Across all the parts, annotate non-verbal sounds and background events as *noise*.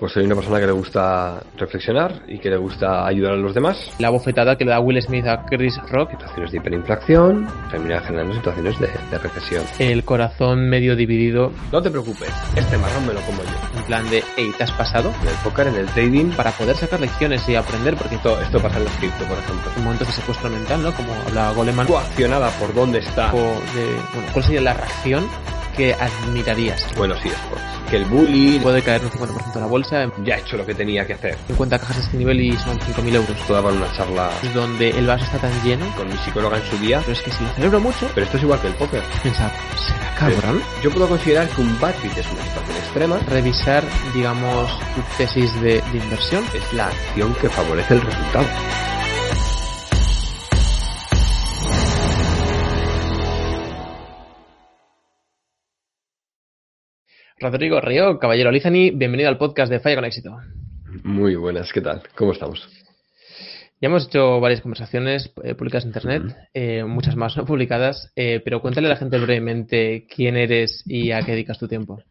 Pues soy una persona que le gusta reflexionar y que le gusta ayudar a los demás. La bofetada que le da Will Smith a Chris Rock. Situaciones de hiperinflación termina generando situaciones de, de recesión. El corazón medio dividido. No te preocupes, este marrón me lo como yo. En plan de, hey, ¿te has pasado? En el póker, en el trading. Para poder sacar lecciones y aprender, porque esto, esto pasa en el cripto, por ejemplo. En momentos de secuestro mental, ¿no? Como habla Goleman. Coaccionada por dónde está. O de, bueno, ¿Cuál sería la reacción que admirarías? Bueno, sí, es por que el bullying puede caer un 50% de la bolsa. Ya ha hecho lo que tenía que hacer. 50 cajas de este nivel y son 5.000 euros. Toda para una charla. Donde el vaso está tan lleno. Con mi psicóloga en su día. Pero es que si lo celebro mucho. Pero esto es igual que el póker. Pensar, ¿será cabrón? Yo puedo considerar que un bad beat es una situación extrema. Revisar, digamos, tu tesis de, de inversión. Es la acción que favorece el resultado. Rodrigo Río, Caballero Lizani, bienvenido al podcast de Falla con Éxito. Muy buenas, ¿qué tal? ¿Cómo estamos? Ya hemos hecho varias conversaciones eh, públicas en Internet, eh, muchas más no publicadas, eh, pero cuéntale a la gente brevemente quién eres y a qué dedicas tu tiempo.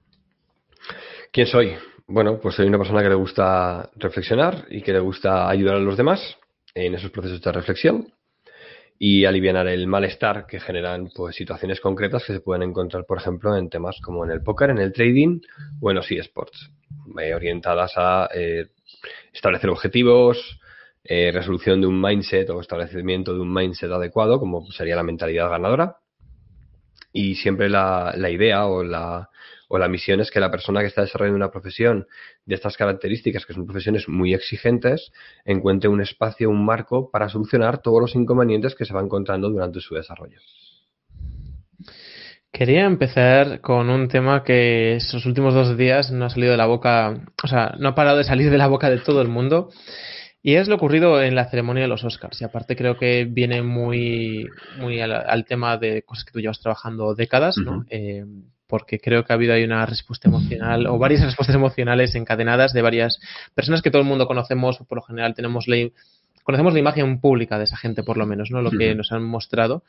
¿Quién soy? Bueno, pues soy una persona que le gusta reflexionar y que le gusta ayudar a los demás en esos procesos de reflexión y aliviar el malestar que generan pues, situaciones concretas que se pueden encontrar, por ejemplo, en temas como en el póker, en el trading o en los eSports, eh, orientadas a eh, establecer objetivos, eh, resolución de un mindset o establecimiento de un mindset adecuado, como sería la mentalidad ganadora. Y siempre la, la idea o la, o la misión es que la persona que está desarrollando una profesión de estas características, que son profesiones muy exigentes, encuentre un espacio, un marco para solucionar todos los inconvenientes que se va encontrando durante su desarrollo. Quería empezar con un tema que estos últimos dos días no ha salido de la boca, o sea, no ha parado de salir de la boca de todo el mundo. Y es lo ocurrido en la ceremonia de los Oscars. Y aparte creo que viene muy, muy al, tema de cosas que tú llevas trabajando décadas, ¿no? Porque creo que ha habido ahí una respuesta emocional o varias *laughs* respuestas emocionales encadenadas de varias personas que todo el mundo conocemos, por lo general tenemos la, conocemos la imagen pública de esa gente por lo menos, ¿no? Lo que nos han mostrado.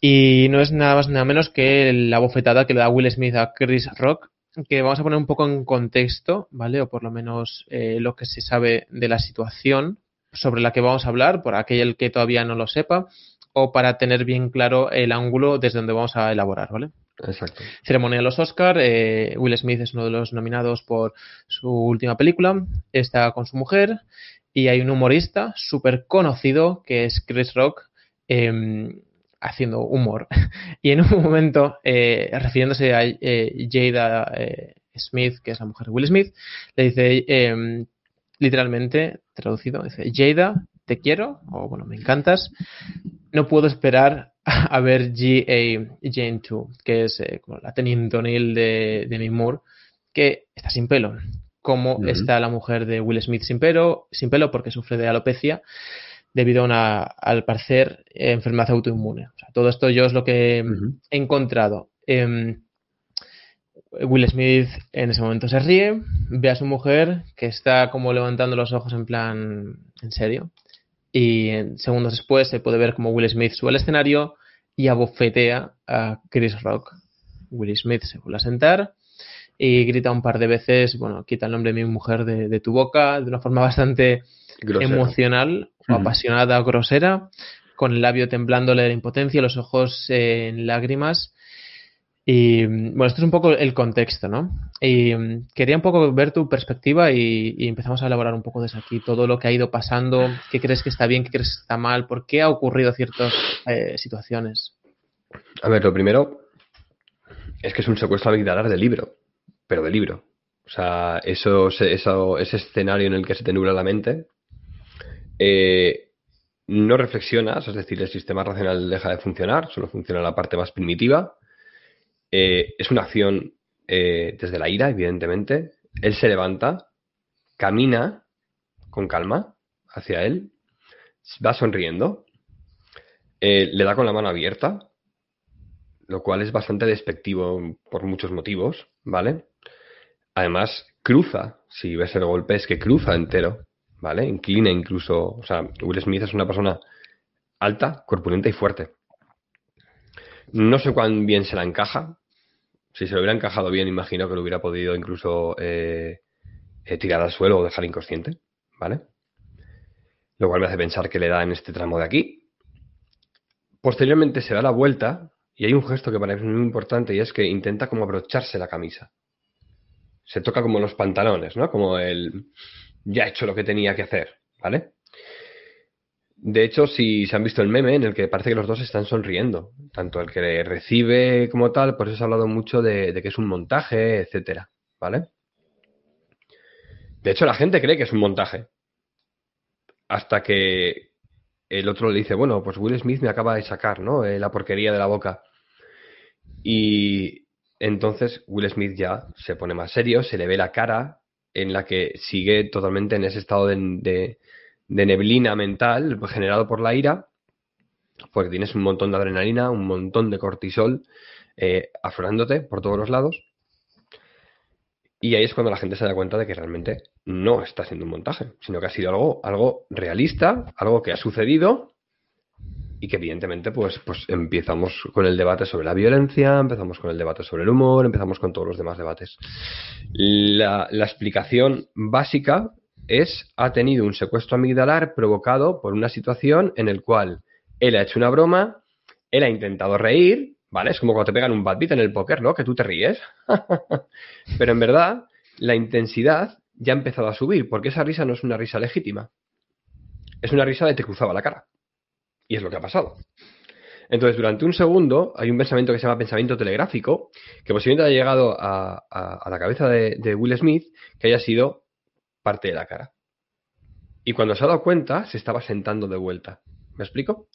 Y no es nada más nada menos que la bofetada que le da Will Smith a Chris Rock, que vamos a poner un poco en contexto, ¿vale? O por lo menos eh, lo que se sabe de la situación sobre la que vamos a hablar, por aquel que todavía no lo sepa, o para tener bien claro el ángulo desde donde vamos a elaborar, ¿vale? Ceremonia de los Oscar. Eh, Will Smith es uno de los nominados por su última película. Está con su mujer. Y hay un humorista súper conocido que es Chris Rock. Em, haciendo humor. *laughs* y en un momento, eh, refiriéndose a eh, Jada Smith, que es la mujer de Will Smith, le dice em, literalmente, traducido, dice, Jada, te quiero, o bueno, me encantas, no puedo esperar a ver G.A. Jane 2, que es eh, la teniente O'Neill de, de Moore, que está sin pelo. Como está la mujer de Will Smith sin pelo, sin pelo porque sufre de alopecia debido a una, al parecer, enfermedad autoinmune. todo esto yo es lo que he encontrado. Em, Will Smith en ese momento se ríe, ve a su mujer que está como levantando los ojos en plan, ¿en serio? Y segundos después se puede ver como Will Smith sube al escenario y abofetea a Chris Rock. Will Smith se vuelve a sentar y grita un par de veces, bueno, quita el nombre de mi mujer de, tu boca de una forma *laughs* bastante emocional o apasionada o grosera, con el labio temblándole de impotencia, los ojos en lágrimas y bueno, esto es un poco el contexto, ¿no? Y mm, quería un poco ver tu perspectiva y, empezamos a elaborar un poco desde aquí todo lo que ha ido pasando, qué crees que está bien, qué crees que está mal, por qué ha ocurrido ciertas eh, situaciones. A ver, lo primero es que es un secuestro habitual de libro, pero de libro. O sea, eso, eso, ese escenario en el que se te nubla la mente, eh, no reflexionas, es decir, el sistema racional deja de funcionar, solo funciona la parte más primitiva eh, es una acción eh, desde la ira, evidentemente. Él se levanta, camina con calma hacia él, va sonriendo, eh, le da con la mano abierta, lo cual es bastante despectivo por muchos motivos, ¿vale? Además, cruza, si ves el golpe, es que cruza entero, ¿vale? Inclina incluso, o sea, Will Smith es una persona alta, corpulenta y fuerte. No sé cuán bien se la encaja, si se lo hubiera encajado bien, imagino que lo hubiera podido incluso eh, eh, tirar al suelo o dejar inconsciente, ¿vale? Lo cual me hace pensar que le da en este tramo de aquí. Posteriormente se da la vuelta y hay un gesto que para mí es muy importante y es que intenta como abrocharse la camisa. Se toca como los pantalones, ¿no? Como el ya he hecho lo que tenía que hacer, ¿vale? De hecho, si se han visto el meme en el que parece que los dos están sonriendo, tanto el que recibe como tal, pues se ha hablado mucho de, que es un montaje, etcétera, ¿vale? De hecho, la gente cree que es un montaje. Hasta que el otro le dice, bueno, pues Will Smith me acaba de sacar, ¿no? Eh, la porquería de la boca. Y entonces Will Smith ya se pone más serio, se le ve la cara en la que sigue totalmente en ese estado de neblina mental generado por la ira, porque tienes un montón de adrenalina, un montón de cortisol eh, aflorándote por todos los lados. Y ahí es cuando la gente se da cuenta de que realmente no está siendo un montaje, sino que ha sido algo, algo realista, algo que ha sucedido y que evidentemente pues, pues empezamos con el debate sobre la violencia, empezamos con el debate sobre el humor, empezamos con todos los demás debates. La, la explicación básica es, ha tenido un secuestro amigdalar provocado por una situación en el cual él ha hecho una broma, él ha intentado reír, ¿vale? Es como cuando te pegan un bad beat en el póker, ¿no? Que tú te ríes. *laughs* Pero en verdad, la intensidad ya ha empezado a subir, porque esa risa no es una risa legítima. Es una risa de te cruzaba la cara. Y es lo que ha pasado. Entonces, durante un segundo, hay un pensamiento que se llama pensamiento telegráfico, que posiblemente haya llegado a, la cabeza de Will Smith, que haya sido parte de la cara. Y cuando se ha dado cuenta, se estaba sentando de vuelta. ¿Me explico?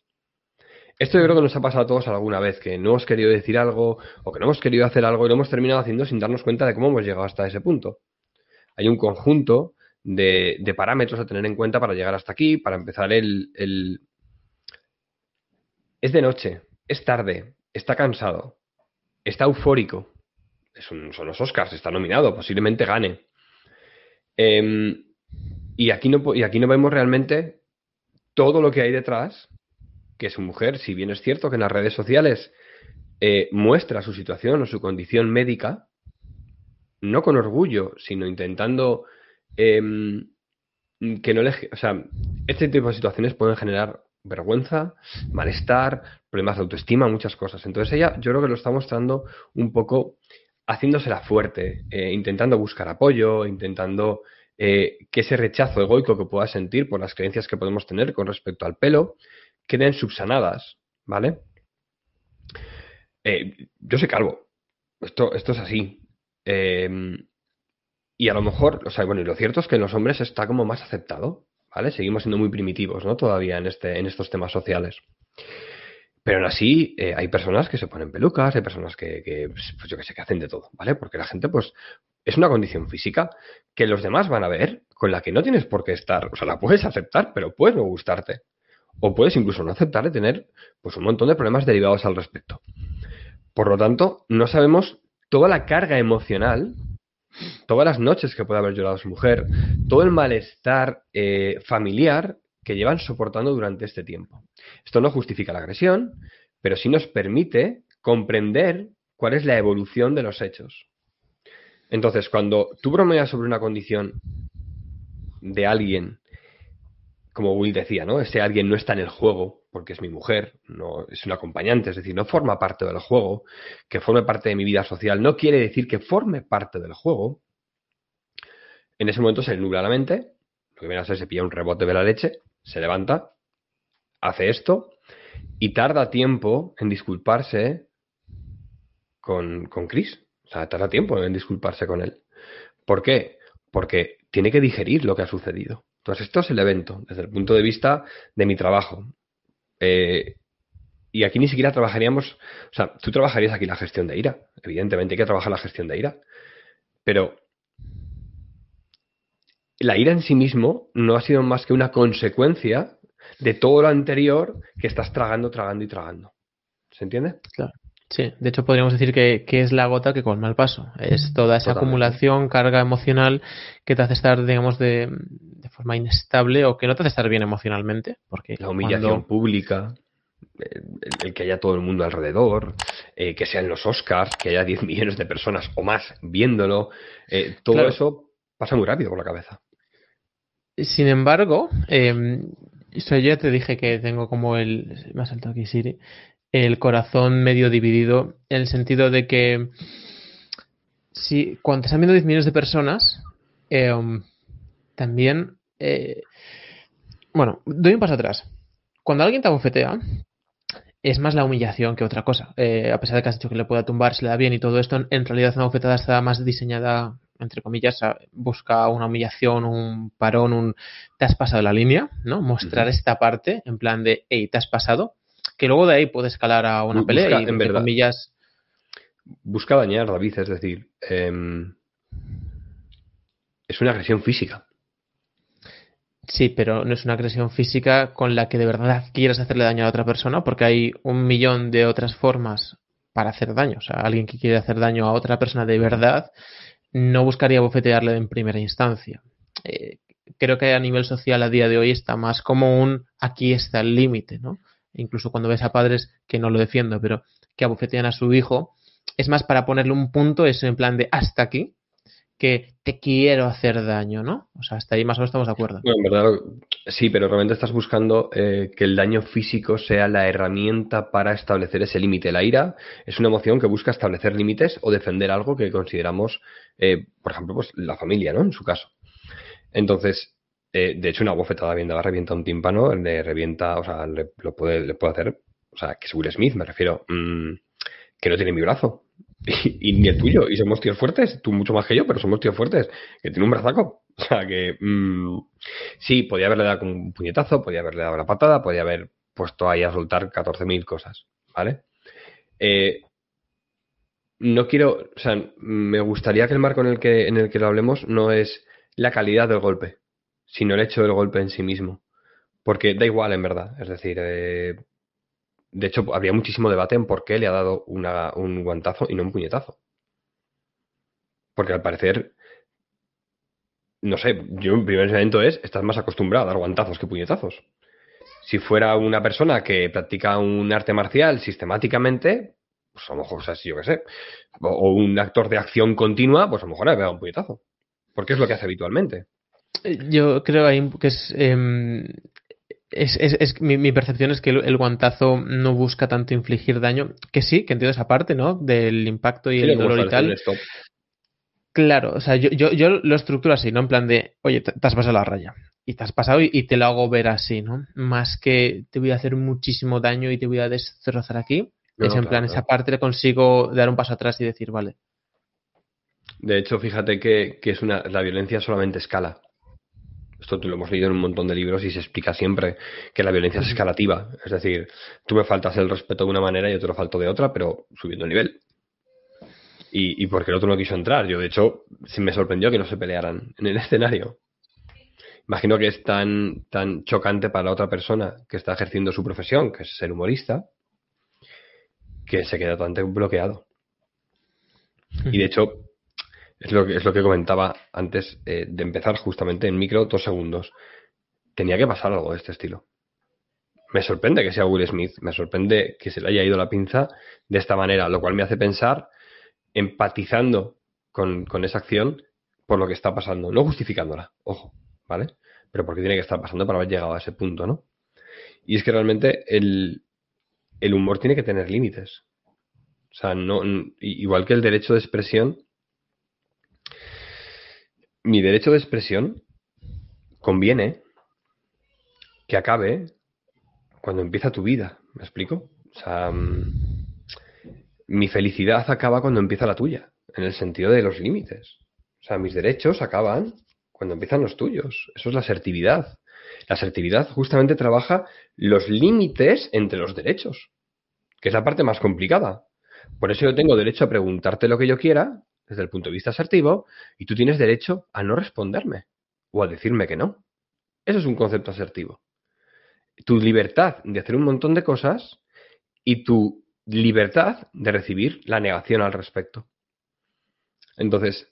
Esto yo creo que nos ha pasado a todos alguna vez, que no hemos querido decir algo o que no hemos querido hacer algo y lo hemos terminado haciendo sin darnos cuenta de cómo hemos llegado hasta ese punto. Hay un conjunto de, parámetros a tener en cuenta para llegar hasta aquí, para empezar el. Es de noche, es tarde, está cansado, está eufórico. son los Oscars, está nominado, posiblemente gane. Em, y, aquí no, y aquí no vemos realmente todo lo que hay detrás, que su mujer, si bien es cierto que en las redes sociales eh, muestra su situación o su condición médica, no con orgullo, sino intentando em, que no le... O sea, este tipo de situaciones pueden generar vergüenza, malestar, problemas de autoestima, muchas cosas. Entonces ella yo creo que lo está mostrando un poco haciéndosela fuerte, eh, intentando buscar apoyo, intentando eh, que ese rechazo egoico que pueda sentir por las creencias que podemos tener con respecto al pelo queden subsanadas, ¿vale? Eh, yo soy calvo, esto, esto es así. y a lo mejor, o sea, bueno, y lo cierto es que en los hombres está como más aceptado, ¿vale? Seguimos siendo muy primitivos, ¿no? Todavía en, este, en estos temas sociales. Pero aún así, eh, hay personas que se ponen pelucas, hay personas que, pues, yo que sé, que hacen de todo, ¿vale? Porque la gente, pues, es una condición física que los demás van a ver, con la que no tienes por qué estar. O sea, la puedes aceptar, pero puedes no gustarte. O puedes incluso no aceptar y tener, pues, un montón de problemas derivados al respecto. Por lo tanto, no sabemos toda la carga emocional, todas las noches que puede haber llorado su mujer, todo el malestar eh, familiar que llevan soportando durante este tiempo. Esto no justifica la agresión, pero sí nos permite comprender cuál es la evolución de los hechos. Entonces, cuando tú bromeas sobre una condición de alguien, como Will decía, ¿no? Ese alguien no está en el juego porque es mi mujer, no es un acompañante, es decir, no forma parte del juego, que forme parte de mi vida social, no quiere decir que forme parte del juego. En ese momento se le nubla la mente, lo que viene a ser se pilla un rebote de la leche se levanta, hace esto y tarda tiempo en disculparse con, con Chris. O sea, tarda tiempo en disculparse con él. ¿Por qué? Porque tiene que digerir lo que ha sucedido. Entonces, esto es el evento, desde el punto de vista de mi trabajo. Eh, y aquí ni siquiera trabajaríamos, o sea, tú trabajarías aquí la gestión de ira. Evidentemente hay que trabajar la gestión de ira. Pero la ira en sí mismo no ha sido más que una consecuencia de todo lo anterior que estás tragando, tragando y tragando. ¿Se entiende? Claro. Sí, de hecho podríamos decir que, es la gota que colma el paso. Es toda esa acumulación, carga emocional que te hace estar, digamos, de, forma inestable o que no te hace estar bien emocionalmente. Porque la humillación pública, el, que haya todo el mundo alrededor, eh, que sean los Oscars, que haya 10 millones de personas o más viéndolo, eh, todo eso pasa muy rápido por la cabeza. Sin embargo, eh, yo ya te dije que tengo como el. Me ha saltado aquí Siri. El corazón medio dividido. En el sentido de que. Si cuando están viendo 10 millones de personas. Em, también. Eh, bueno, doy un paso atrás. Cuando alguien te abofetea, es más la humillación que otra cosa. Eh, a pesar de que has dicho que le pueda tumbar, se le da bien y todo esto, en realidad una bofetada está más diseñada entre comillas, busca una humillación, un parón, un te has pasado la línea, ¿no? Mostrar esta parte en plan de, hey, te has pasado, que luego de ahí puede escalar a una pelea y, en entre comillas... Busca dañar, David, es decir, em, es una agresión física. Sí, pero no es una agresión física con la que de verdad quieras hacerle daño a otra persona, porque hay un millón de otras formas para hacer daño. O sea, alguien que quiere hacer daño a otra persona de verdad no buscaría bofetearle en primera instancia. Eh, creo que a nivel social a día de hoy está más como un aquí está el límite, ¿no? Incluso cuando ves a padres que no lo defiendo, pero que abofetean a su hijo, es más para ponerle un punto, es en plan de hasta aquí, que te quiero hacer daño, ¿no? O sea, hasta ahí más o menos estamos de acuerdo. en verdad, sí, pero realmente estás buscando eh, que el daño físico sea la herramienta para establecer ese límite. La ira es una emoción que busca establecer límites o defender algo que consideramos, eh, por ejemplo, pues la familia, ¿no? En su caso. Entonces, eh, de hecho, una bofetada bien dada revienta un tímpano, le revienta, o sea, le, lo puede, le puede hacer, o sea, que es Will Smith, me refiero, mm, que no tiene mi brazo *laughs* y, ni el tuyo. Y somos tíos fuertes, tú mucho más que yo, pero somos tíos fuertes, que tiene un brazaco. O sea que mm, sí, podía haberle dado un puñetazo, podía haberle dado la patada, podía haber puesto ahí a soltar 14.000 cosas, ¿vale? Eh, no quiero, o sea, me gustaría que el marco en el que, en el que lo hablemos no es la calidad del golpe, sino el hecho del golpe en sí mismo. Porque da igual, en verdad. Es decir, eh, de hecho, habría muchísimo debate en por qué le ha dado un guantazo y no un puñetazo. Porque al parecer, no sé, yo mi primer pensamiento es, estás más acostumbrado a dar guantazos que puñetazos. Si fuera una persona que practica un arte marcial sistemáticamente, pues a lo mejor, o sea, yo qué sé, o, un actor de acción continua, pues a lo mejor le ha dado un puñetazo. Porque es lo que hace habitualmente. Yo creo que es em, es, es, es mi, percepción es que el, guantazo no busca tanto infligir daño, que sí, que entiendo esa parte, ¿no? Del impacto y el dolor y tal. Claro, o sea, yo, yo, yo, lo estructuro así, ¿no? En plan de, oye, te, has pasado la raya. Y te has pasado y, te lo hago ver así, ¿no? Más que te voy a hacer muchísimo daño y te voy a destrozar aquí. es en plan, esa parte le consigo dar un paso atrás y decir, vale. De hecho, fíjate que, que es una, la violencia solamente escala. Esto lo hemos leído en un montón de libros y se explica siempre que la violencia es escalativa. Es decir, tú me faltas el respeto de una manera y yo te lo falto de otra, pero subiendo el nivel. Y, y porque el otro no quiso entrar. Yo, de hecho, me sorprendió que no se pelearan en el *laughs* escenario. Imagino que es tan, tan chocante para la otra persona que está ejerciendo su profesión, que es ser humorista, que se queda totalmente bloqueado. Y de hecho, es lo que, es lo que comentaba antes eh, de empezar justamente en micro, dos segundos. Tenía que pasar algo de este estilo. Me sorprende que sea Will Smith, me sorprende que se le haya ido la pinza de esta manera, lo cual me hace pensar, empatizando con, con esa acción, por lo que está pasando, no justificándola, ojo, ¿vale? Pero porque tiene que estar pasando para haber llegado a ese punto, ¿no? Y es que realmente el, el humor tiene que tener límites. O sea, no, igual que el derecho de expresión, mi derecho de expresión conviene que acabe cuando empieza tu vida. ¿Me explico? O sea, mm, mi felicidad acaba cuando empieza la tuya, en el sentido de los límites. O sea, mis derechos acaban cuando empiezan los tuyos. Eso es la asertividad. La asertividad justamente trabaja los límites entre los derechos, que es la parte más complicada. Por eso yo tengo derecho a preguntarte lo que yo quiera desde el punto de vista asertivo y tú tienes derecho a no responderme o a decirme que no. Eso es un concepto asertivo. Tu libertad de hacer un montón de cosas y tu libertad de recibir la negación al respecto. Entonces,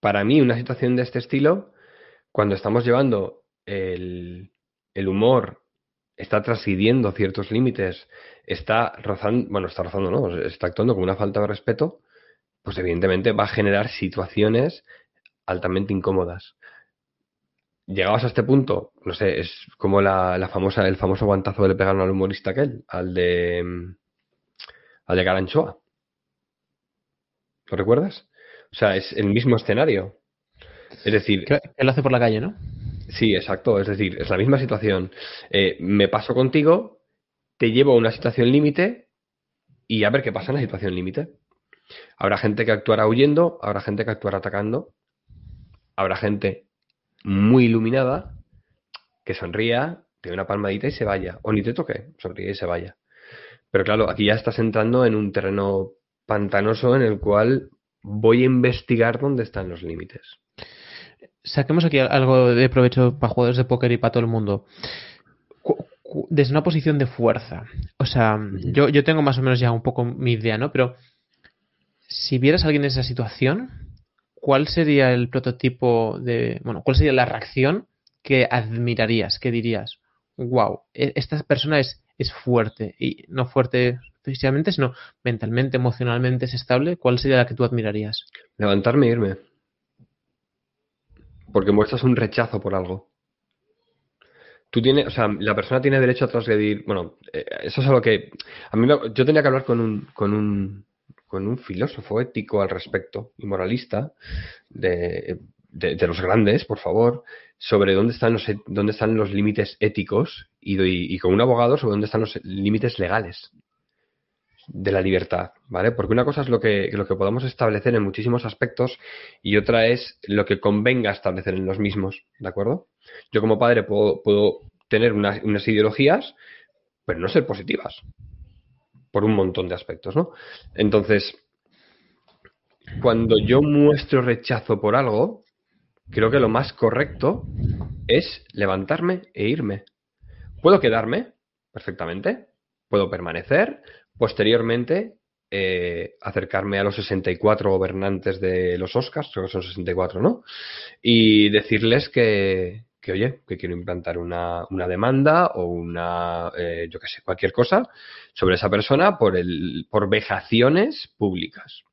para mí una situación de este estilo, cuando estamos llevando el, el humor, está transgrediendo ciertos límites, está rozando, bueno, está rozando, no, está actuando con una falta de respeto, pues evidentemente va a generar situaciones altamente incómodas. Llegados a este punto, no sé, es como la, famosa, el famoso guantazo que le pegaron al humorista aquel, al de al de Garanchoa. ¿Lo recuerdas? O sea, es el mismo escenario. Es decir. Él lo hace por la calle, ¿no? Sí, exacto. Es decir, es la misma situación. Eh, me paso contigo, te llevo a una situación límite y a ver qué pasa en la situación límite. Habrá gente que actuará huyendo, habrá gente que actuará atacando, habrá gente muy iluminada que sonría, te dé una palmadita y se vaya. O ni te toque, sonríe y se vaya. Pero claro, aquí ya estás entrando en un terreno pantanoso en el cual voy a investigar dónde están los límites. Saquemos aquí algo de provecho para jugadores de póker y para todo el mundo. Desde una posición de fuerza. O sea, yo, yo tengo más o menos ya un poco mi idea, ¿no? Pero si vieras a alguien en esa situación, ¿cuál sería el prototipo de. Bueno, cuál sería la reacción que admirarías? ¿Qué dirías? Wow, e, esta persona es, es fuerte. Y no fuerte físicamente, sino mentalmente, emocionalmente es estable, ¿cuál sería la que tú admirarías? Levantarme e irme. Porque muestras un rechazo por algo. Tú tienes, o sea, la persona tiene derecho a transgredir. Bueno, eh, eso es algo que. A mí yo tenía que hablar con un, con un, con un filósofo ético al respecto y moralista de, de, los grandes, por favor, sobre dónde están los, dónde están los límites éticos y, y con un abogado sobre dónde están los límites legales de la libertad, ¿vale? Porque una cosa es lo que, lo que podamos establecer en muchísimos aspectos y otra es lo que convenga establecer en los mismos, ¿de acuerdo? Yo como padre puedo, puedo tener unas, unas ideologías, pero no ser positivas, por un montón de aspectos, ¿no? Entonces, cuando yo muestro rechazo por algo, creo que lo más correcto es levantarme e irme. Puedo quedarme perfectamente, puedo permanecer, Posteriormente, eh, acercarme a los 64 gobernantes de los Oscars, creo que son 64, ¿no? Y decirles que, que oye, que quiero implantar una, una demanda o una, eh, yo qué sé, cualquier cosa sobre esa persona por, el, por vejaciones públicas.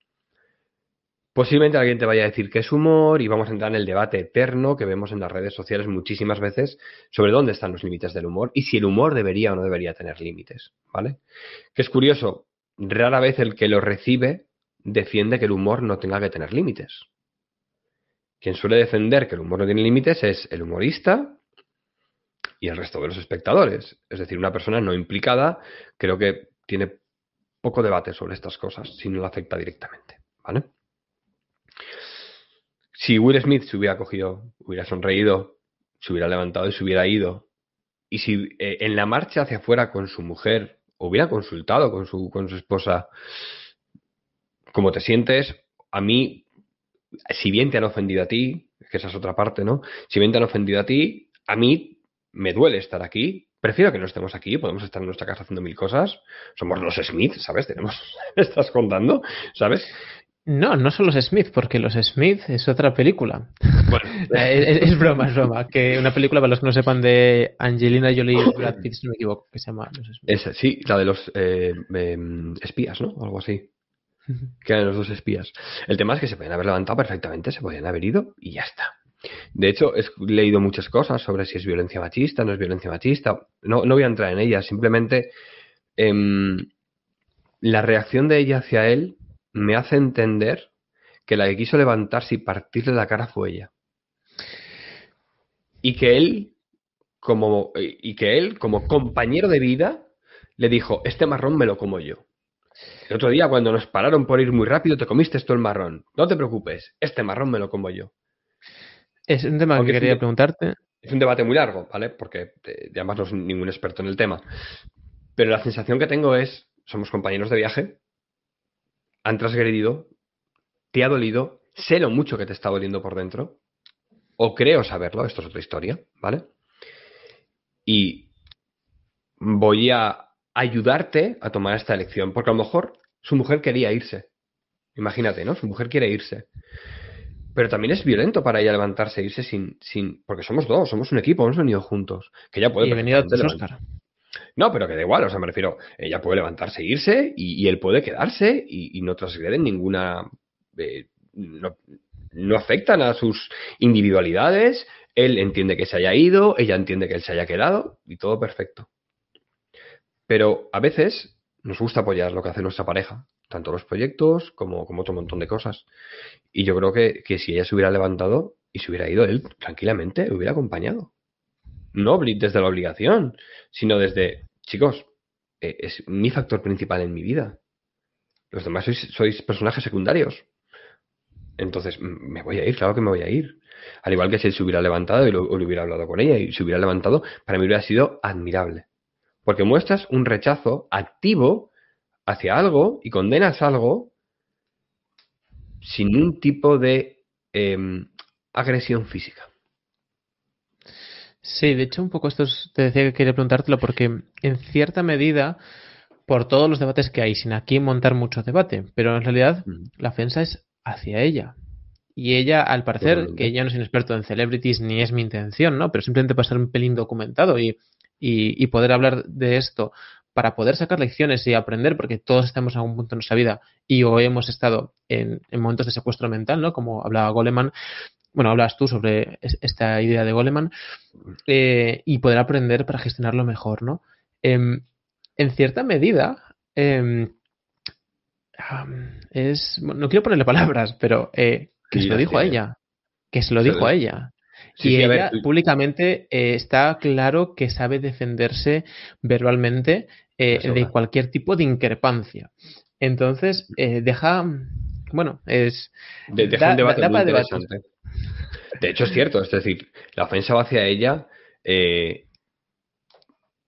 Posiblemente alguien te vaya a decir que es humor y vamos a entrar en el debate eterno que vemos en las redes sociales muchísimas veces sobre dónde están los límites del humor y si el humor debería o no debería tener límites, ¿vale? Que es curioso, rara vez el que lo recibe defiende que el humor no tenga que tener límites. Quien suele defender que el humor no tiene límites es el humorista y el resto de los espectadores. Es decir, una persona no implicada creo que tiene poco debate sobre estas cosas si no le afecta directamente, ¿vale? Si Will Smith se hubiera cogido, hubiera sonreído, se hubiera levantado y se hubiera ido, y si eh, en la marcha hacia afuera con su mujer hubiera consultado con su, con su esposa cómo te sientes, a mí, si bien te han ofendido a ti, que esa es otra parte, ¿no? Si bien te han ofendido a ti, a mí me duele estar aquí, prefiero que no estemos aquí, podemos estar en nuestra casa haciendo mil cosas. Somos los Smith, ¿sabes? Tenemos, *laughs* estás contando, ¿sabes? No, no son los Smith, porque los Smith es otra película. Bueno. *laughs* es, broma, es broma. Que una película, para los que no sepan, de Angelina Jolie y Brad Pitt, si no me equivoco, que se llama Los Smith. sí, la de los eh, em, espías, ¿no? Algo así. Que eran los dos espías. El tema es que se podían haber levantado perfectamente, se podían haber ido y ya está. De hecho, he leído muchas cosas sobre si es violencia machista, no es violencia machista. No, no voy a entrar en ellas, simplemente em, la reacción de ella hacia él me hace entender que la que quiso levantarse y partirle la cara fue ella. Y que él, como, y que él, como compañero de vida, le dijo, este marrón me lo como yo. El otro día, cuando nos pararon por ir muy rápido, te comiste esto el marrón. No te preocupes, este marrón me lo como yo. Es un tema que quería preguntarte. Es un debate muy largo, ¿vale? Porque eh, además no soy ningún experto en el tema. Pero la sensación que tengo es, somos compañeros de viaje, han transgredido, te ha dolido, sé lo mucho que te está doliendo por dentro, o creo saberlo, esto es otra historia, ¿vale? Y voy a ayudarte a tomar esta elección, porque a lo mejor su mujer quería irse. Imagínate, ¿no? Su mujer quiere irse. Pero también es violento para ella levantarse e irse sin, sin. Porque somos dos, somos un equipo, hemos venido juntos. Que ya puede. Y a no, pero que da igual, o sea, me refiero, ella puede levantarse e irse y, él puede quedarse y, no transgreden ninguna... Eh, no afectan a sus individualidades, él entiende que se haya ido, ella entiende que él se haya quedado y todo perfecto. Pero a veces nos gusta apoyar lo que hace nuestra pareja, tanto los proyectos como, otro montón de cosas. Y yo creo que, que si ella se hubiera levantado y se hubiera ido él tranquilamente, hubiera acompañado. No desde la obligación, sino desde, chicos, eh, es mi factor principal en mi vida. Los demás sois, personajes secundarios. Entonces, me voy a ir, claro que me voy a ir. Al igual que si él se hubiera levantado y lo, hubiera hablado con ella y se hubiera levantado, para mí hubiera sido admirable. Porque muestras un rechazo activo hacia algo y condenas algo sin un tipo de em, agresión física. Sí, de hecho, un poco esto te decía que quería preguntártelo porque en cierta medida, por todos los debates que hay, sin aquí montar mucho debate, pero en realidad la ofensa es hacia ella. Y ella, al parecer, que ella no es un experto en celebrities ni es mi intención, ¿no? Pero simplemente para estar un pelín documentado y, y, poder hablar de esto para poder sacar lecciones y aprender, porque todos estamos en algún punto en nuestra vida y o hemos estado en, en momentos de secuestro mental, ¿no? Como hablaba Goleman, bueno, hablas tú sobre esta idea de Goleman, eh, y poder aprender para gestionarlo mejor, ¿no? Em, en cierta medida, em, es, no quiero ponerle palabras, pero eh, que se lo dijo a ella, que se lo dijo a ella. Y ella públicamente eh, está claro que sabe defenderse verbalmente de cualquier tipo de increpancia. Entonces, deja, bueno, es... deja un debate muy interesante. De hecho, es cierto, es decir, la ofensa va hacia ella, eh,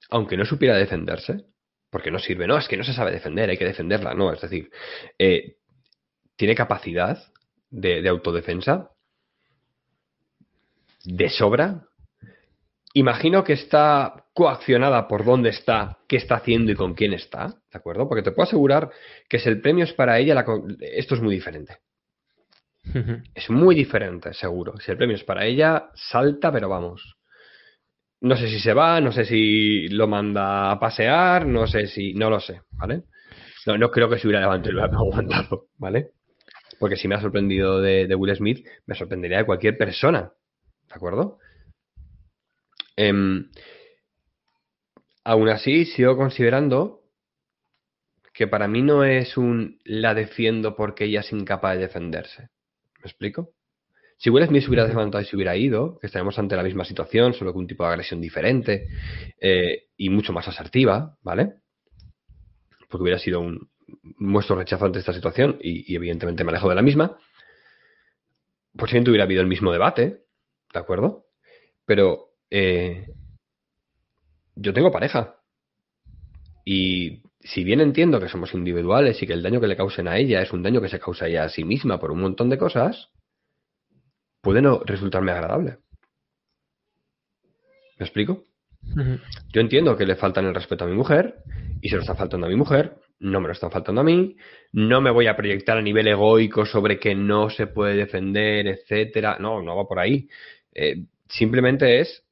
aunque no supiera defenderse, porque no sirve, no, es que no se sabe defender, hay que defenderla, no, es decir, eh, tiene capacidad de, autodefensa de sobra. Imagino que está coaccionada por dónde está, qué está haciendo y con quién está, ¿de acuerdo? Porque te puedo asegurar que si el premio es para ella, esto es muy diferente. Es muy diferente, seguro. Si el premio es para ella, salta, pero vamos. No sé si se va, no sé si lo manda a pasear, no sé si. No lo sé, ¿vale? No, no creo que se hubiera levantado y lo hubiera *laughs* aguantado, ¿vale? Porque si me ha sorprendido de, Will Smith, me sorprendería de cualquier persona, ¿de acuerdo? Em, aún así, sigo considerando que para mí no es un la defiendo porque ella es incapaz de defenderse. ¿Me explico? Si Will Smith se hubiera levantado y se hubiera ido, que estaremos ante la misma situación, solo con un tipo de agresión diferente eh, y mucho más asertiva, ¿vale? Porque hubiera sido un muestro rechazo ante esta situación y, evidentemente me alejo de la misma. Posiblemente hubiera habido el mismo debate, ¿de acuerdo? Pero eh, yo tengo pareja. Y si bien entiendo que somos individuales y que el daño que le causen a ella es un daño que se causa ella a sí misma por un montón de cosas, puede no resultarme agradable. ¿Me explico? Yo entiendo que le faltan el respeto a mi mujer y se lo está faltando a mi mujer, no me lo están faltando a mí, no me voy a proyectar a nivel egoico sobre que no se puede defender, etcétera. No, no va por ahí. Eh, simplemente es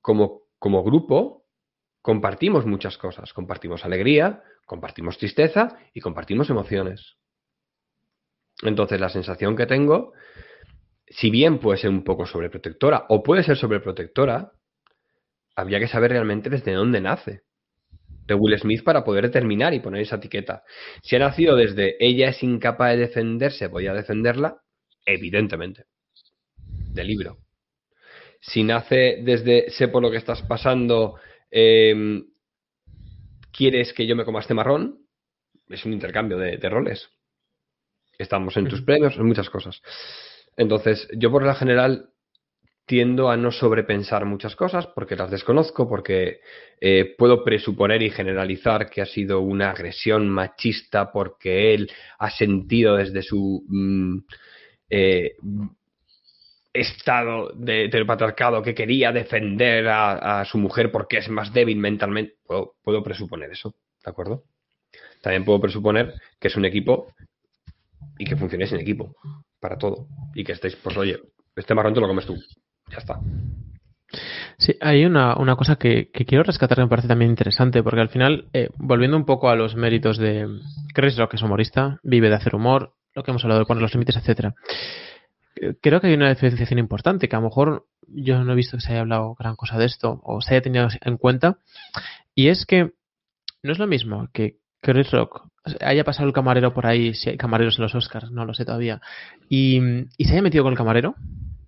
como, como grupo compartimos muchas cosas. Compartimos alegría, compartimos tristeza y compartimos emociones. Entonces la sensación que tengo, si bien puede ser un poco sobreprotectora o puede ser sobreprotectora, habría que saber realmente desde dónde nace de Will Smith para poder determinar y poner esa etiqueta. Si ha nacido desde ella es incapaz de defenderse, voy a defenderla, evidentemente. De libro. Si nace desde sé por lo que estás pasando, Em, ¿Quieres que yo me coma este marrón? Es un intercambio de, roles. Estamos en tus premios, en muchas cosas. Entonces, yo por la general tiendo a no sobrepensar muchas cosas porque las desconozco, porque eh, puedo presuponer y generalizar que ha sido una agresión machista porque él ha sentido desde su mm, eh, estado de, del patriarcado que quería defender a, su mujer porque es más débil mentalmente, puedo, presuponer eso, ¿de acuerdo? También puedo presuponer que es un equipo y que funcionéis en equipo para todo y que estéis, pues oye, este marrón te lo comes tú, ya está. Sí, hay una, una cosa que, quiero rescatar que me parece también interesante, porque al final, eh, volviendo un poco a los méritos de Chris Rock, es humorista, vive de hacer humor, lo que hemos hablado de poner los límites, etcétera. Creo que hay una diferenciación importante, que a lo mejor yo no he visto que se haya hablado gran cosa de esto o se haya tenido en cuenta, y es que no es lo mismo que Chris Rock haya pasado el camarero por ahí, si hay camareros en los Oscars, no lo sé todavía, y, y se haya metido con el camarero,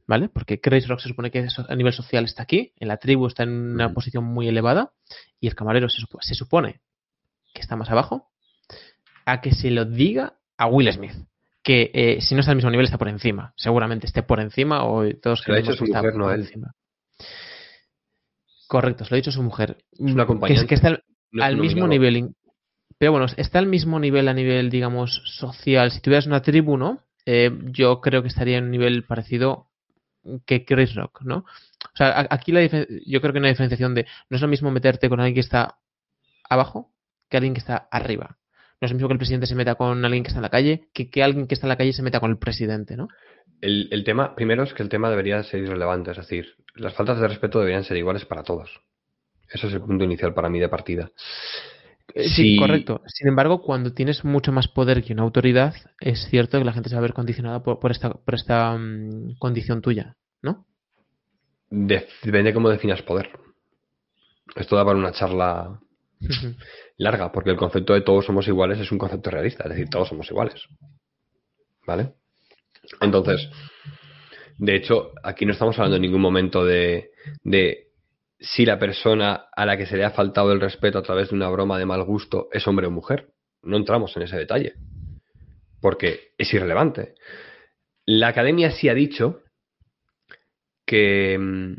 ¿vale? Porque Chris Rock se supone que a nivel social está aquí, en la tribu está en una posición muy elevada, y el camarero se, se supone que está más abajo, a que se lo diga a Will Smith. Que eh, si no está al mismo nivel, está por encima. Seguramente esté por encima o todos que su mujer, no él. Correcto, se lo ha dicho su mujer. Es una compañía. Que, está al, mismo nivel. Pero bueno, está al mismo nivel a nivel, digamos, social. Si tuvieras una tribu, ¿no? Eh, yo creo que estaría en un nivel parecido que Chris Rock, ¿no? O sea, aquí la yo creo que hay una diferenciación de no es lo mismo meterte con alguien que está abajo que alguien que está arriba. No es lo mismo que el presidente se meta con alguien que está en la calle que que alguien que está en la calle se meta con el presidente, ¿no? El, tema, primero es que el tema debería ser irrelevante, es decir, las faltas de respeto deberían ser iguales para todos. Ese es el punto inicial para mí de partida. Eh, sí, correcto. Sin embargo, cuando tienes mucho más poder que una autoridad, es cierto que la gente se va a ver condicionada por, esta, por esta mm, condición tuya, ¿no? depende cómo definas poder. Esto da para una charla larga, porque el concepto de todos somos iguales es un concepto realista, es decir, todos somos iguales. ¿Vale? Entonces, de hecho, aquí no estamos hablando en ningún momento de, de si la persona a la que se le ha faltado el respeto a través de una broma de mal gusto es hombre o mujer. No entramos en ese detalle, porque es irrelevante. La academia sí ha dicho que mm,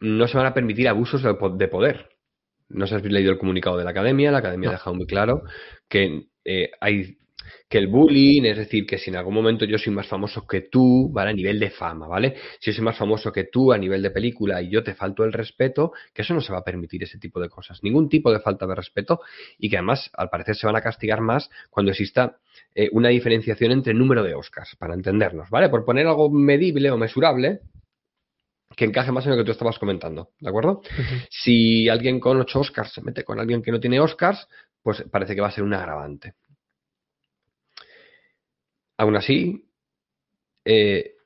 no se van a permitir abusos de poder no sé si habéis leído el comunicado de la academia, la academia ha dejado muy claro que eh, hay que el bullying, es decir, que si en algún momento yo soy más famoso que tú, ¿vale? A nivel de fama, ¿vale? Si yo soy más famoso que tú a nivel de película y yo te falto el respeto, que eso no se va a permitir ese tipo de cosas, ningún tipo de falta de respeto y que además al parecer se van a castigar más cuando exista eh, una diferenciación entre el número de Oscars, para entendernos, ¿vale? Por poner algo medible o mesurable, que encaje más en lo que tú estabas comentando, ¿de acuerdo? Si alguien con ocho Oscars se mete con alguien que no tiene Oscars, pues parece que va a ser un agravante. Aún así, eh,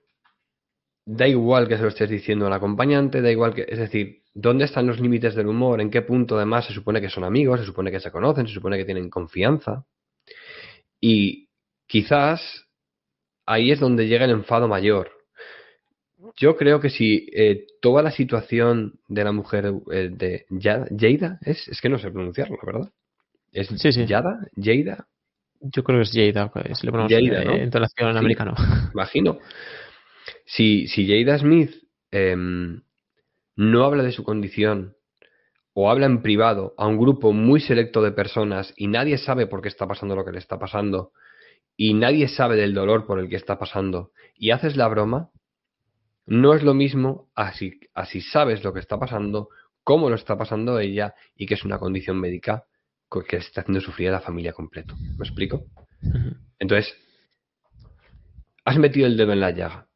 da igual que se lo estés diciendo al acompañante, da igual que, es decir, ¿dónde están los límites del humor? ¿En qué punto además se supone que son amigos, se supone que se conocen, se supone que tienen confianza? Y quizás ahí es donde llega el enfado mayor, yo creo que si eh, toda la situación de la mujer eh, de Jada, es, es que no sé pronunciarlo, ¿verdad? ¿Es sí, sí. Jada? ¿Jada? Yo creo que es Jada, si le ponemos Jada, ¿no? en americano. *laughs* Imagino. Si, si Jada Smith em, no habla de su condición o habla en privado a un grupo muy selecto de personas y nadie sabe por qué está pasando lo que le está pasando y nadie sabe del dolor por el que está pasando y haces la broma, no es lo mismo así, así sabes lo que está pasando, cómo lo está pasando ella y que es una condición médica que está haciendo sufrir a la familia completo. ¿Me explico? Entonces, has metido el dedo en la llaga.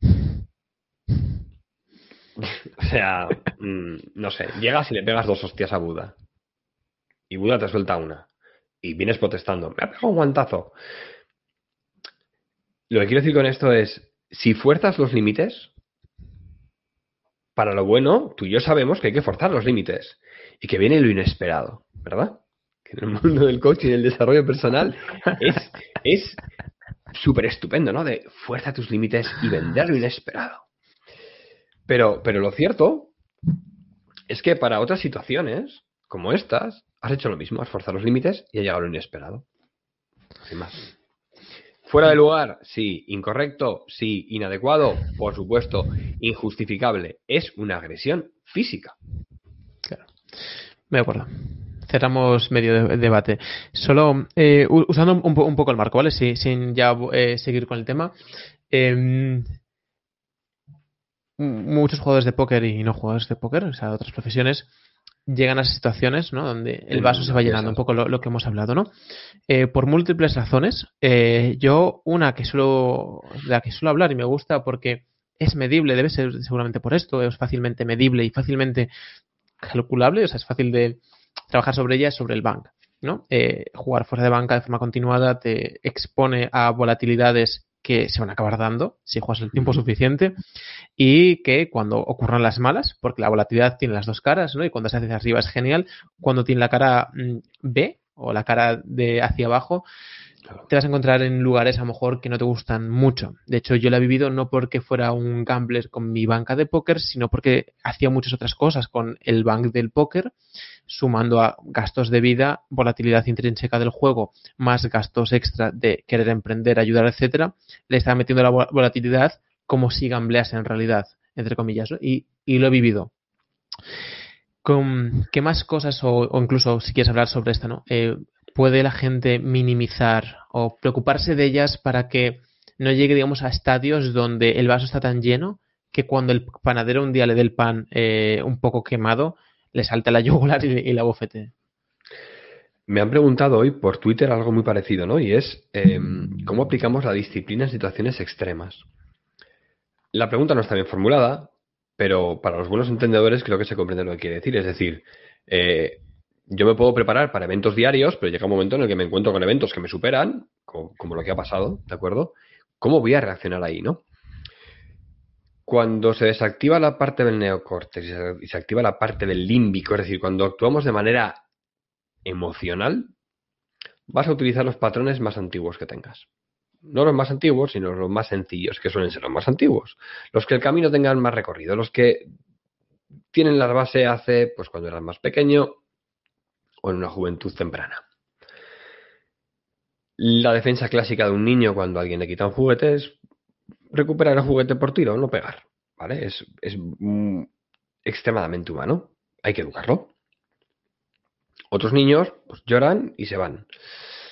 *laughs* o sea, mm, no sé, llegas y le pegas dos hostias a Buda. Y Buda te suelta una. Y vienes protestando. Me ha pegado un guantazo. Lo que quiero decir con esto es, si fuerzas los límites, para lo bueno, tú y yo sabemos que hay que forzar los límites y que viene lo inesperado, ¿verdad? Que en el mundo del coaching y el desarrollo personal es súper estupendo, ¿no? De fuerza tus límites y vender lo inesperado. Pero, pero lo cierto es que para otras situaciones, como estas, has hecho lo mismo, has forzado los límites y ha llegado lo inesperado. Sin más. Fuera de lugar, sí. Incorrecto, sí. Inadecuado, por supuesto. Injustificable. Es una agresión física. Claro. Me acuerdo. Cerramos medio de, debate. Solo eh, usando un, poco el marco, ¿vale? sin ya eh, seguir con el tema. Em, muchos jugadores de póker y no jugadores de póker, o sea, otras profesiones, llegan a situaciones, ¿no? Donde el vaso se va llenando, un poco lo, que hemos hablado, ¿no? Eh, por múltiples razones. Eh, yo, una que suelo, de la que suelo hablar y me gusta porque es medible, debe ser seguramente por esto, es fácilmente medible y fácilmente calculable, o sea, es fácil de trabajar sobre ella, es sobre el bank. ¿no? Eh, jugar fuera de banca de forma continuada te expone a volatilidades que se van a acabar dando si juegas el tiempo suficiente y que cuando ocurran las malas, porque la volatilidad tiene las dos caras, ¿no? Y cuando se hace hacia arriba es genial, cuando tiene la cara mm, B o la cara de hacia abajo, te vas a encontrar en lugares a lo mejor que no te gustan mucho. De hecho, yo lo he vivido no porque fuera un gambler con mi banca de póker, sino porque hacía muchas otras cosas con el bank del póker, sumando a gastos de vida, volatilidad intrínseca del juego, más gastos extra de querer emprender, ayudar, etcétera, le estaba metiendo la volatilidad como si gamblease en realidad, entre comillas, y, lo he vivido. Con, ¿Qué más cosas, o, incluso si quieres hablar sobre esto, ¿no? Eh, puede la gente minimizar o preocuparse de ellas para que no llegue, digamos, a estadios donde el vaso está tan lleno que cuando el panadero un día le dé el pan eh, un poco quemado, le salta la *laughs* yugular y, la bofete. Me han preguntado hoy por Twitter algo muy parecido, ¿no? Y es em, cómo aplicamos la disciplina en situaciones extremas. La pregunta no está bien formulada, pero para los buenos entendedores creo que se comprende lo que quiere decir. Es decir, eh, yo me puedo preparar para eventos diarios, pero llega un momento en el que me encuentro con eventos que me superan, como, lo que ha pasado, ¿de acuerdo? ¿Cómo voy a reaccionar ahí, no? Cuando se desactiva la parte del neocórtex y se activa la parte del límbico, es decir, cuando actuamos de manera emocional, vas a utilizar los patrones más antiguos que tengas. No los más antiguos, sino los más sencillos, que suelen ser los más antiguos. Los que el camino tengan más recorrido, los que tienen la base hace, pues cuando eras más pequeño, o en una juventud temprana. La defensa clásica de un niño cuando alguien le quita un juguete es recuperar el juguete por tiro, no pegar. ¿Vale? Es, extremadamente humano. Hay que educarlo. Otros niños pues, lloran y se van.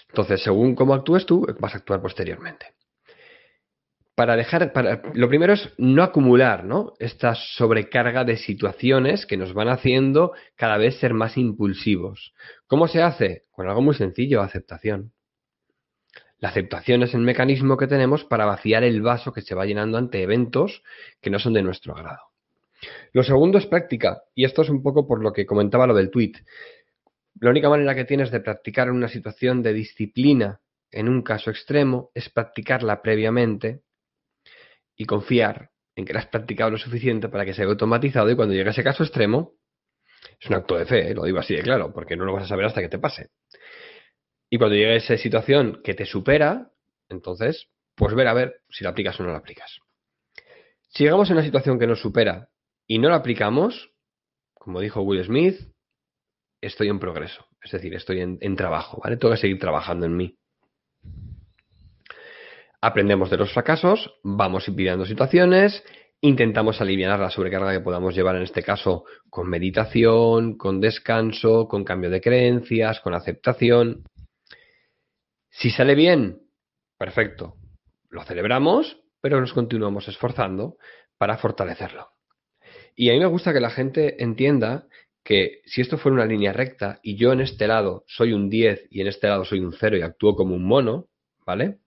Entonces, según cómo actúes tú, vas a actuar posteriormente para dejar, para, lo primero es no acumular, ¿no? Esta sobrecarga de situaciones que nos van haciendo cada vez ser más impulsivos. ¿Cómo se hace? Con algo muy sencillo, aceptación. La aceptación es el mecanismo que tenemos para vaciar el vaso que se va llenando ante eventos que no son de nuestro agrado. Lo segundo es práctica, y esto es un poco por lo que comentaba lo del tweet. La única manera que tienes de practicar una situación de disciplina en un caso extremo es practicarla previamente y confiar en que lo has practicado lo suficiente para que se automatizado y cuando llegue ese caso extremo, es un acto de fe, ¿eh? lo digo así de claro, porque no lo vas a saber hasta que te pase. Y cuando llegue esa situación que te supera, entonces, pues ver a ver si la aplicas o no la aplicas. Si llegamos a una situación que nos supera y no la aplicamos, como dijo Will Smith, estoy en progreso, es decir, estoy en, trabajo, ¿vale? Tengo que seguir trabajando en mí. Aprendemos de los fracasos, vamos impidiendo situaciones, intentamos aliviar la sobrecarga que podamos llevar en este caso con meditación, con descanso, con cambio de creencias, con aceptación. Si sale bien, perfecto, lo celebramos, pero nos continuamos esforzando para fortalecerlo. Y a mí me gusta que la gente entienda que si esto fuera una línea recta y yo en este lado soy un 10 y en este lado soy un 0 y actúo como un mono, ¿vale?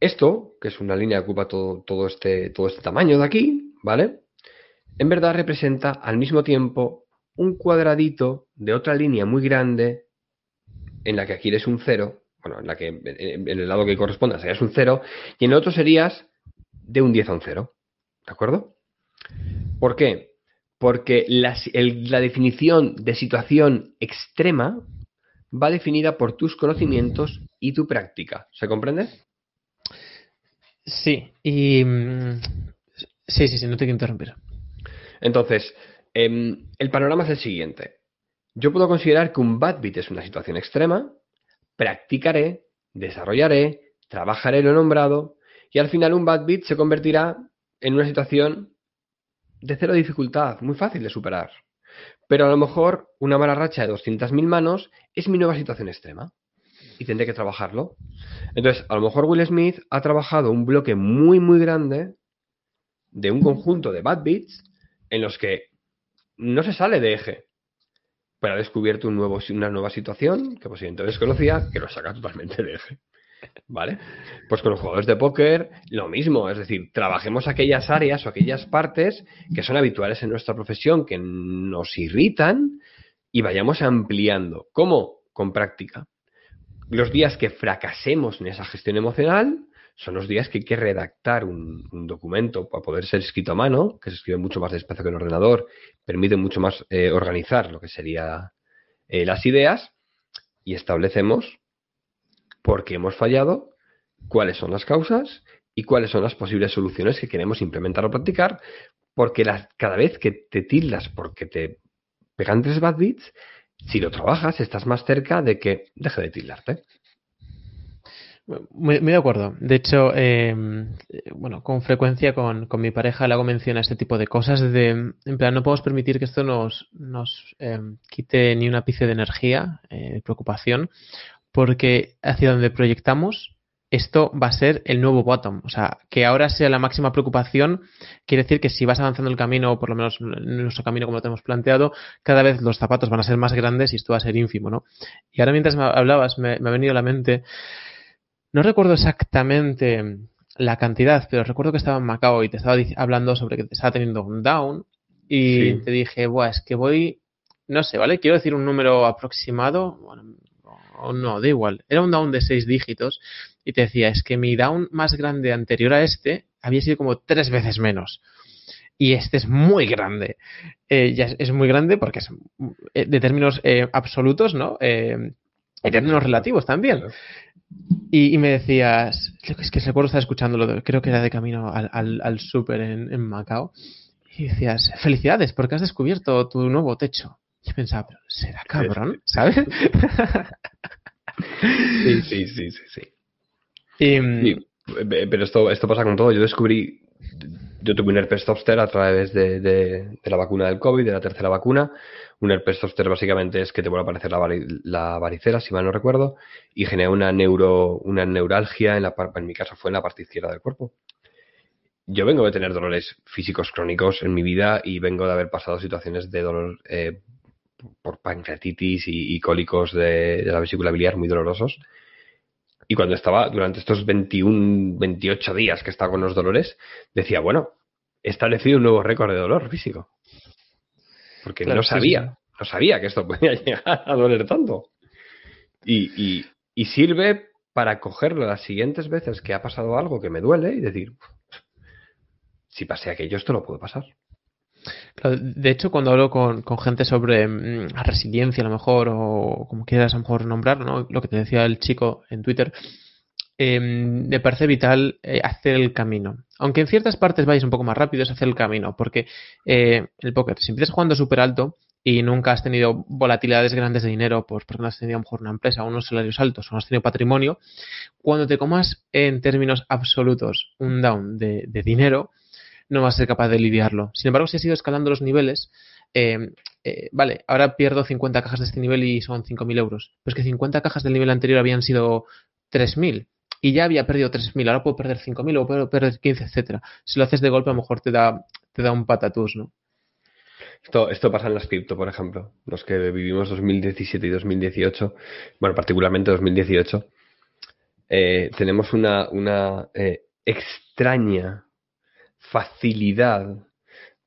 Esto, que es una línea que ocupa todo, este, todo este tamaño de aquí, ¿vale? En verdad representa al mismo tiempo un cuadradito de otra línea muy grande en la que aquí eres un cero, bueno, en la que en el lado que corresponda serías un cero, y en el otro serías de un 10 a un 0. ¿De acuerdo? ¿Por qué? Porque la, la definición de situación extrema va definida por tus conocimientos y tu práctica. ¿Se comprende? Sí, y. Mm, sí, sí, sí, no te quiero interrumpir. Entonces, em, el panorama es el siguiente. Yo puedo considerar que un bad beat es una situación extrema, practicaré, desarrollaré, trabajaré lo nombrado, y al final un bad beat se convertirá en una situación de cero dificultad, muy fácil de superar. Pero a lo mejor una mala racha de 200.000 manos es mi nueva situación extrema y tendré que trabajarlo. Entonces, a lo mejor Will Smith ha trabajado un bloque muy, muy grande de un conjunto de bad beats en los que no se sale de eje, pero ha descubierto una nueva situación que posiblemente desconocía que lo saca totalmente de eje. ¿Vale? Pues con los jugadores de póker, lo mismo, es decir, trabajemos aquellas áreas o aquellas partes que son habituales en nuestra profesión, que nos irritan y vayamos ampliando. ¿Cómo? con práctica. Los días que fracasemos en esa gestión emocional son los días que hay que redactar un, documento para poder ser escrito a mano, que se escribe mucho más despacio que en ordenador, permite mucho más eh, organizar lo que serían eh, las ideas y establecemos por qué hemos fallado, cuáles son las causas y cuáles son las posibles soluciones que queremos implementar o practicar, porque cada vez que te tildas porque te pegan tres bad beats, si lo trabajas, estás más cerca de que deje de tildarte. Muy, de acuerdo. De hecho, em, bueno, con frecuencia con, mi pareja le hago mención a este tipo de cosas. De, en plan, no podemos permitir que esto nos, nos em, quite ni una ápice de energía, eh, preocupación, porque hacia donde proyectamos, esto va a ser el nuevo bottom. O sea, que ahora sea la máxima preocupación, quiere decir que si vas avanzando el camino, o por lo menos en nuestro camino como lo tenemos planteado, cada vez los zapatos van a ser más grandes y esto va a ser ínfimo, ¿no? Y ahora mientras me hablabas, me ha venido a la mente no recuerdo exactamente la cantidad, pero recuerdo que estaba en Macao y te estaba hablando sobre que te estaba teniendo un down y te dije, Buah, es que voy, no sé, ¿vale? Quiero decir un número aproximado, bueno, o no, da igual, era un down de seis dígitos y te decía, es que mi down más grande anterior a este había sido como tres veces menos. Y este es muy grande. Eh, ya es, muy grande porque es eh, de términos eh, absolutos, ¿no? en términos relativos también. Y, me decías, es que recuerdo estar escuchándolo, creo que era de camino al, al, al súper en, Macao. Y decías, felicidades, porque has descubierto tu nuevo techo. Y pensaba, pero será cabrón, ¿sabes? sí, sí, sí, sí, sí. pero esto, esto pasa con todo. Yo descubrí, yo tuve un herpes zoster a través de, de, la vacuna del COVID, de la tercera vacuna. Un herpes zoster básicamente es que te vuelve a aparecer la, varicela, si mal no recuerdo, y genera una, neuro, una neuralgia, en, la, en mi caso fue en la parte izquierda del cuerpo. Yo vengo de tener dolores físicos crónicos en mi vida y vengo de haber pasado situaciones de dolor eh, por pancreatitis y, cólicos de, la vesícula biliar muy dolorosos. Y cuando estaba, durante estos 21, 28 días que estaba con los dolores, decía, bueno, he establecido un nuevo récord de dolor físico. Porque no sabía, no sabía que esto *laughs* podía llegar a doler tanto. Y, sirve para cogerlo las siguientes veces que ha pasado algo que me duele y decir, si pasé aquello, esto lo puedo pasar. de hecho, cuando hablo con, gente sobre mm, resiliencia, a lo mejor, o como quieras a lo mejor nombrarlo, lo que te decía el chico en Twitter, Em, me parece vital eh, hacer el camino. Aunque en ciertas partes vayas un poco más rápido, es hacer el camino, porque eh, el póker, si empiezas jugando súper alto y nunca has tenido volatilidades grandes de dinero, pues porque no has tenido a lo mejor una empresa o unos salarios altos o no has tenido patrimonio, cuando te comas en términos absolutos un down de, dinero, no vas a ser capaz de lidiarlo. Sin embargo, si has ido escalando los niveles, em, eh, vale, ahora pierdo 50 cajas de este nivel y son 5.000 euros. Pero es que 50 cajas del nivel anterior habían sido 3.000 y ya había perdido 3.000, ahora puedo perder 5.000 o puedo perder 15, etcétera. Si lo haces de golpe, a lo mejor te da, te da un patatús, ¿no? Esto, esto pasa en las cripto, por ejemplo. Los que vivimos 2017 y 2018, bueno, particularmente 2018, eh, tenemos una, una eh, extraña facilidad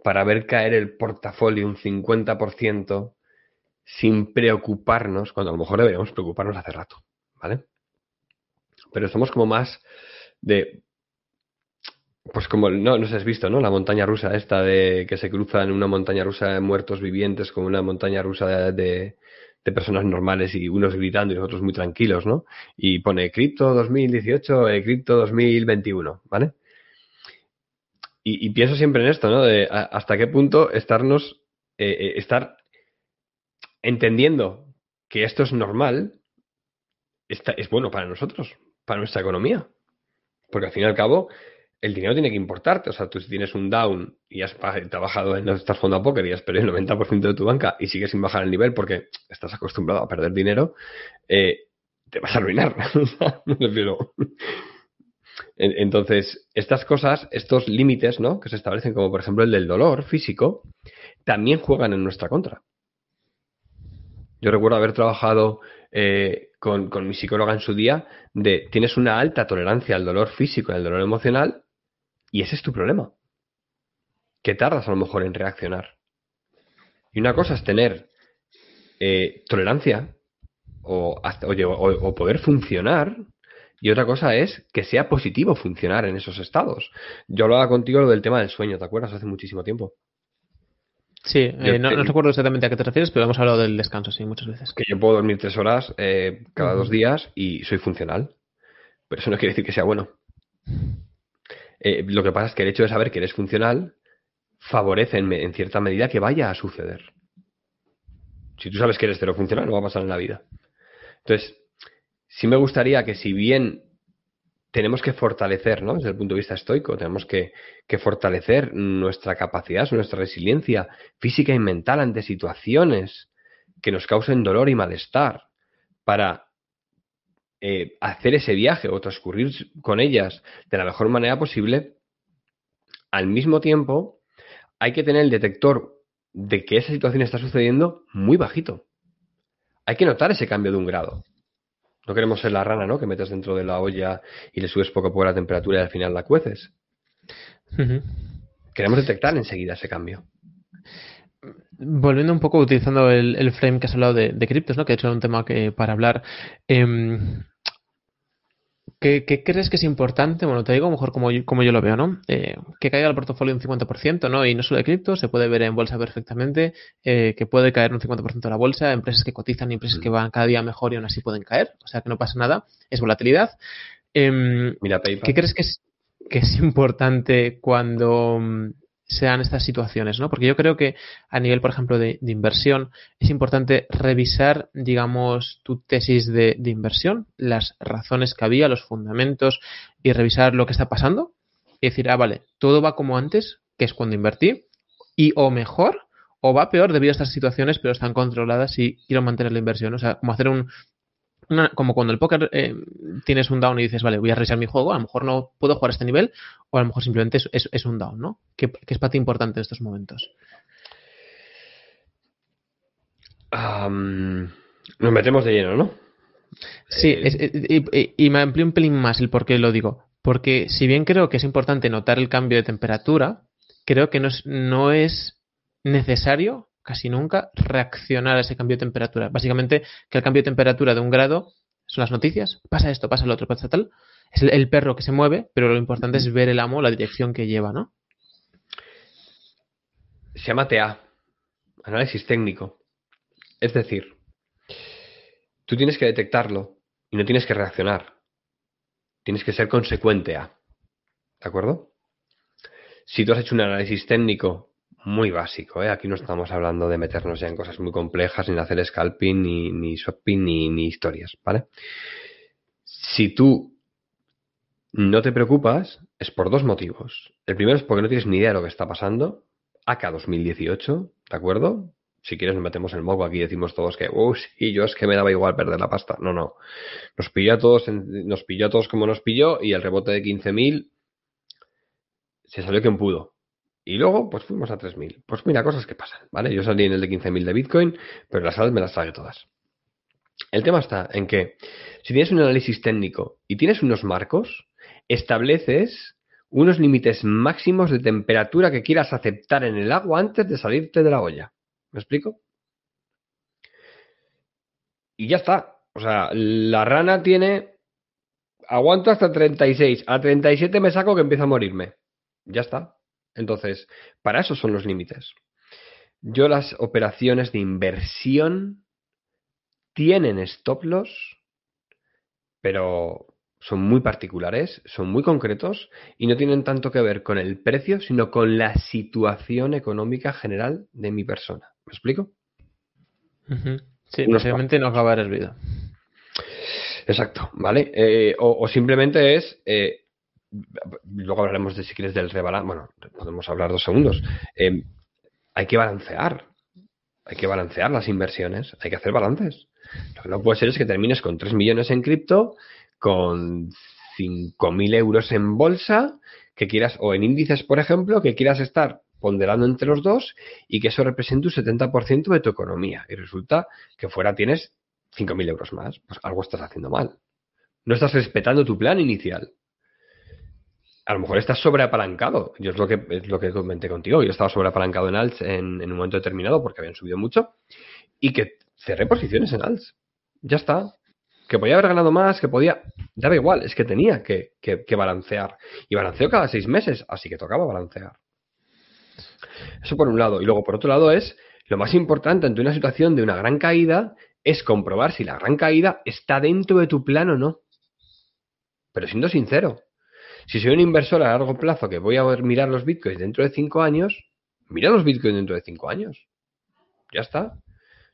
para ver caer el portafolio un 50% sin preocuparnos, cuando a lo mejor deberíamos preocuparnos hace rato, ¿vale? Pero somos como más de pues como no, no sé has visto, ¿no? La montaña rusa esta de que se cruza en una montaña rusa de muertos vivientes con una montaña rusa de, de, personas normales y unos gritando y otros muy tranquilos, ¿no? Y pone cripto 2018, eh, cripto 2021, ¿vale? Y, y, pienso siempre en esto, ¿no? De hasta qué punto estarnos, eh, eh, estar entendiendo que esto es normal, está, es bueno para nosotros, para nuestra economía. Porque al fin y al cabo, el dinero tiene que importarte. O sea, tú si tienes un down y has trabajado en estás fondo a póker y has perdido el 90% de tu banca y sigues sin bajar el nivel porque estás acostumbrado a perder dinero, eh, te vas a arruinar. *laughs* Entonces, estas cosas, estos límites, ¿no? Que se establecen, como por ejemplo el del dolor físico, también juegan en nuestra contra. Yo recuerdo haber trabajado eh, con, mi psicóloga en su día de tienes una alta tolerancia al dolor físico y al dolor emocional y ese es tu problema. Que tardas a lo mejor en reaccionar. Y una cosa es tener eh, tolerancia o, oye, o, poder funcionar. Y otra cosa es que sea positivo funcionar en esos estados. Yo hablaba contigo lo del tema del sueño, ¿te acuerdas? Hace muchísimo tiempo. Sí, eh, no, recuerdo exactamente a qué te refieres, pero hemos hablado del descanso, sí, muchas veces. Que yo puedo dormir tres horas eh, cada dos días y soy funcional. Pero eso no quiere decir que sea bueno. Eh, lo que pasa es que el hecho de saber que eres funcional favorece en, cierta medida que vaya a suceder. Si tú sabes que eres cero funcional, no va a pasar en la vida. Entonces, sí me gustaría que si bien tenemos que fortalecer, ¿no? Desde el punto de vista estoico, tenemos que, fortalecer nuestra capacidad, nuestra resiliencia física y mental ante situaciones que nos causen dolor y malestar para eh, hacer ese viaje o transcurrir con ellas de la mejor manera posible, al mismo tiempo hay que tener el detector de que esa situación está sucediendo muy bajito. Hay que notar ese cambio de un grado. No queremos ser la rana, ¿no? Que metes dentro de la olla y le subes poco a poco la temperatura y al final la cueces. Queremos detectar enseguida ese cambio. Volviendo un poco utilizando el, frame que has hablado de, criptos, ¿no? Que he hecho un tema que para hablar. Em, ¿Qué, crees que es importante? Bueno, te digo mejor como yo, como yo lo veo, ¿no? Eh, que caiga el portafolio un 50%, ¿no? Y no solo de cripto, se puede ver en bolsa perfectamente, eh, que puede caer un 50% de la bolsa, empresas que cotizan y empresas que van cada día mejor y aún así pueden caer, o sea que no pasa nada, es volatilidad. Em, Mira, ¿Qué crees que es, que es importante cuando sean estas situaciones, ¿no? Porque yo creo que a nivel, por ejemplo, de, inversión, es importante revisar, digamos, tu tesis de, inversión, las razones que había, los fundamentos y revisar lo que está pasando y decir, ah, vale, todo va como antes, que es cuando invertí, y o mejor, o va peor debido a estas situaciones, pero están controladas y quiero mantener la inversión. O sea, como hacer un, como cuando el póker eh, tienes un down y dices, vale, voy a revisar mi juego, a lo mejor no puedo jugar a este nivel, o a lo mejor simplemente es, un down, ¿no? ¿Qué, es para ti importante en estos momentos? nos metemos de lleno, ¿no? Sí, eh, y, me amplío un pelín más el por qué lo digo. Porque si bien creo que es importante notar el cambio de temperatura, creo que no no es necesario casi nunca reaccionar a ese cambio de temperatura. Básicamente, que el cambio de temperatura de un grado son las noticias, pasa esto, pasa lo otro, pasa tal. Es el, perro que se mueve, pero lo importante es ver el amo, la dirección que lleva, ¿no? Se llama TA, análisis técnico. Es decir, tú tienes que detectarlo y no tienes que reaccionar. Tienes que ser consecuente a. ¿De acuerdo? Si tú has hecho un análisis técnico muy básico. ¿eh? Aquí no estamos hablando de meternos ya en cosas muy complejas, ni hacer scalping, ni, ni shopping, ni, ni historias, ¿vale? Si tú no te preocupas, es por dos motivos. El primero es porque no tienes ni idea de lo que está pasando. Acá 2018, ¿de acuerdo? Si quieres nos metemos el moco aquí y decimos todos que, uy, sí, yo es que me daba igual perder la pasta. No, no. Nos pilló a todos, nos pilló a todos como nos pilló y el rebote de 15.000 se salió quien pudo. Y luego, pues fuimos a 3.000. Pues mira, cosas que pasan, ¿vale? Yo salí en el de 15.000 de Bitcoin, pero las salas me las traje todas. El tema está en que si tienes un análisis técnico y tienes unos marcos, estableces unos límites máximos de temperatura que quieras aceptar en el agua antes de salirte de la olla. ¿Me explico? Y ya está. O sea, la rana tiene... Aguanto hasta 36. A 37 me saco que empiezo a morirme. Ya está. Entonces, para eso son los límites. Yo las operaciones de inversión tienen stop loss, pero son muy particulares, son muy concretos y no tienen tanto que ver con el precio, sino con la situación económica general de mi persona. ¿Me explico? Sí, básicamente no acabar el vida. Exacto, ¿vale? Eh, o, simplemente es eh, luego hablaremos de si quieres del rebalance, bueno, podemos hablar dos segundos. Eh, hay que balancear, hay que balancear las inversiones, hay que hacer balances. Lo que no puede ser es que termines con 3 millones en cripto, con 5.000 euros en bolsa, que quieras, o en índices, por ejemplo, que quieras estar ponderando entre los dos y que eso represente un 70% de tu economía. Y resulta que fuera tienes 5.000 euros más. Pues algo estás haciendo mal. No estás respetando tu plan inicial a lo mejor estás sobreapalancado. Yo es lo que, es lo que comenté contigo. Yo estaba sobreapalancado en alts en, un momento determinado porque habían subido mucho y que cerré posiciones en alts. Ya está. Que podía haber ganado más, que podía. Daba igual, es que tenía que, que, balancear. Y balanceo cada seis meses, así que tocaba balancear. Eso por un lado. Y luego por otro lado es lo más importante ante una situación de una gran caída es comprobar si la gran caída está dentro de tu plan o no. Pero siendo sincero, si soy un inversor a largo plazo que voy a mirar los bitcoins dentro de cinco años, mira los bitcoins dentro de cinco años. Ya está.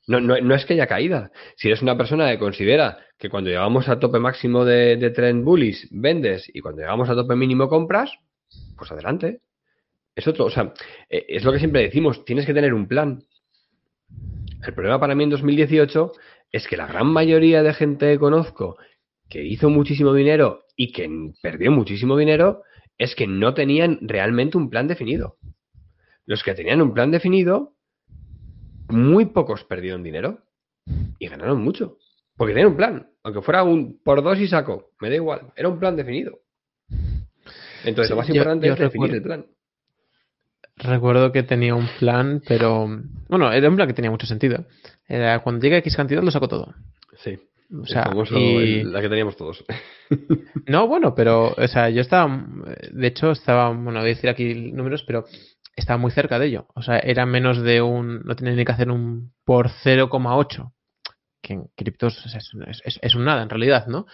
No, no, es que haya caída. Si eres una persona que considera que cuando llegamos a tope máximo de, de trend bullish vendes y cuando llegamos a tope mínimo compras, pues adelante. Es otro, o sea, eh, es lo que siempre decimos, tienes que tener un plan. El problema para mí en 2018 es que la gran mayoría de gente que conozco que hizo muchísimo dinero y que perdió muchísimo dinero es que no tenían realmente un plan definido. Los que tenían un plan definido muy pocos perdieron dinero y ganaron mucho. Porque tenían un plan. Aunque fuera un por dos y saco, me da igual. Era un plan definido. Entonces, lo más importante es definir el plan. Recuerdo que tenía un plan, pero. Bueno, era un plan que tenía mucho sentido. Era cuando llega X cantidad lo saco todo. Sí. O sea, la que teníamos todos. *laughs* no, bueno, pero, o sea, yo estaba, de hecho, estaba, bueno, voy a decir aquí números, pero estaba muy cerca de ello. O sea, era menos de un. No tenía ni que hacer un por 0,8. Que en criptos es, un nada, en realidad, ¿no?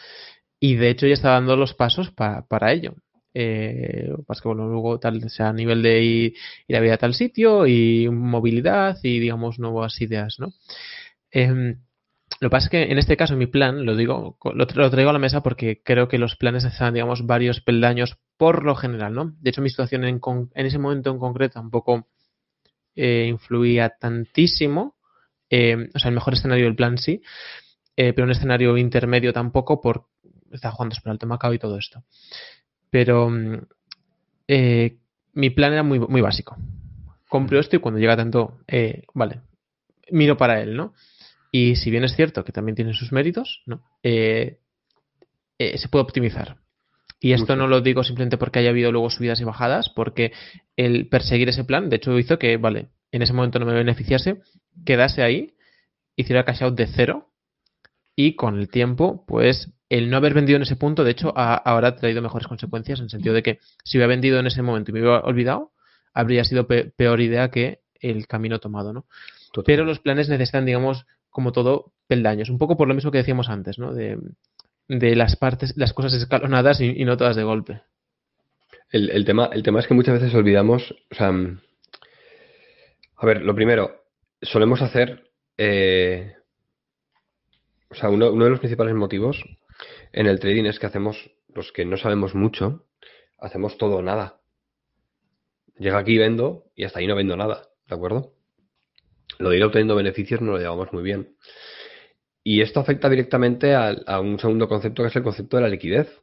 Y de hecho ya estaba dando los pasos para ello. Eh, que bueno, luego tal, sea, a nivel de ir, ir, a ver a tal sitio y movilidad y digamos nuevas ideas, ¿no? Em, lo que pasa es que en este caso mi plan, lo digo, lo, traigo a la mesa porque creo que los planes están, digamos, varios peldaños por lo general, ¿no? De hecho, mi situación en, en ese momento en concreto tampoco eh, influía tantísimo. Eh, o sea, el mejor escenario del plan sí, eh, pero un escenario intermedio tampoco por estar jugando por alto Macao y todo esto. Pero mm, mi plan era muy, muy básico. Compro esto y cuando llega tanto, vale, miro para él, ¿no? Y si bien es cierto que también tiene sus méritos, ¿no? Eh, eh, se puede optimizar. Y esto no lo digo simplemente porque haya habido luego subidas y bajadas, porque el perseguir ese plan, de hecho, hizo que, vale, en ese momento no me beneficiase, quedase ahí, hiciera cash out de cero, y con el tiempo, pues el no haber vendido en ese punto, de hecho, ahora ha traído mejores consecuencias, en el sentido de que si hubiera vendido en ese momento y me hubiera olvidado, habría sido peor idea que el camino tomado, ¿no? Pero los planes necesitan, digamos, como todo, peldaños. Un poco por lo mismo que decíamos antes, ¿no? De, las partes, las cosas escalonadas y, no todas de golpe. El, tema, el tema es que muchas veces olvidamos, o sea, a ver, lo primero, solemos hacer, eh, o sea, uno, uno de los principales motivos en el trading es que hacemos, los que no sabemos mucho, hacemos todo o nada. Llega aquí y vendo y hasta ahí no vendo nada, ¿de acuerdo? Lo de ir obteniendo beneficios no lo llevamos muy bien. Y esto afecta directamente a, un segundo concepto que es el concepto de la liquidez.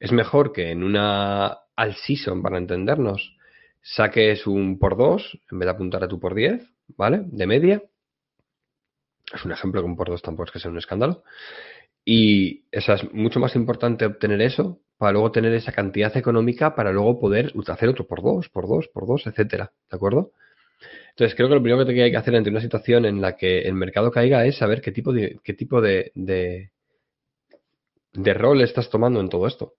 Es mejor que en una all season, para entendernos, saques un por 2 en vez de apuntar a tu por 10, ¿vale? De media. Es un ejemplo que un por 2 tampoco es que sea un escándalo. Y es mucho más importante obtener eso para luego tener esa cantidad económica para luego poder hacer otro por 2, por 2, por 2, etcétera. ¿De acuerdo? Entonces, creo que lo primero que hay que hacer ante una situación en la que el mercado caiga es saber qué tipo de, qué tipo de, de, rol estás tomando en todo esto.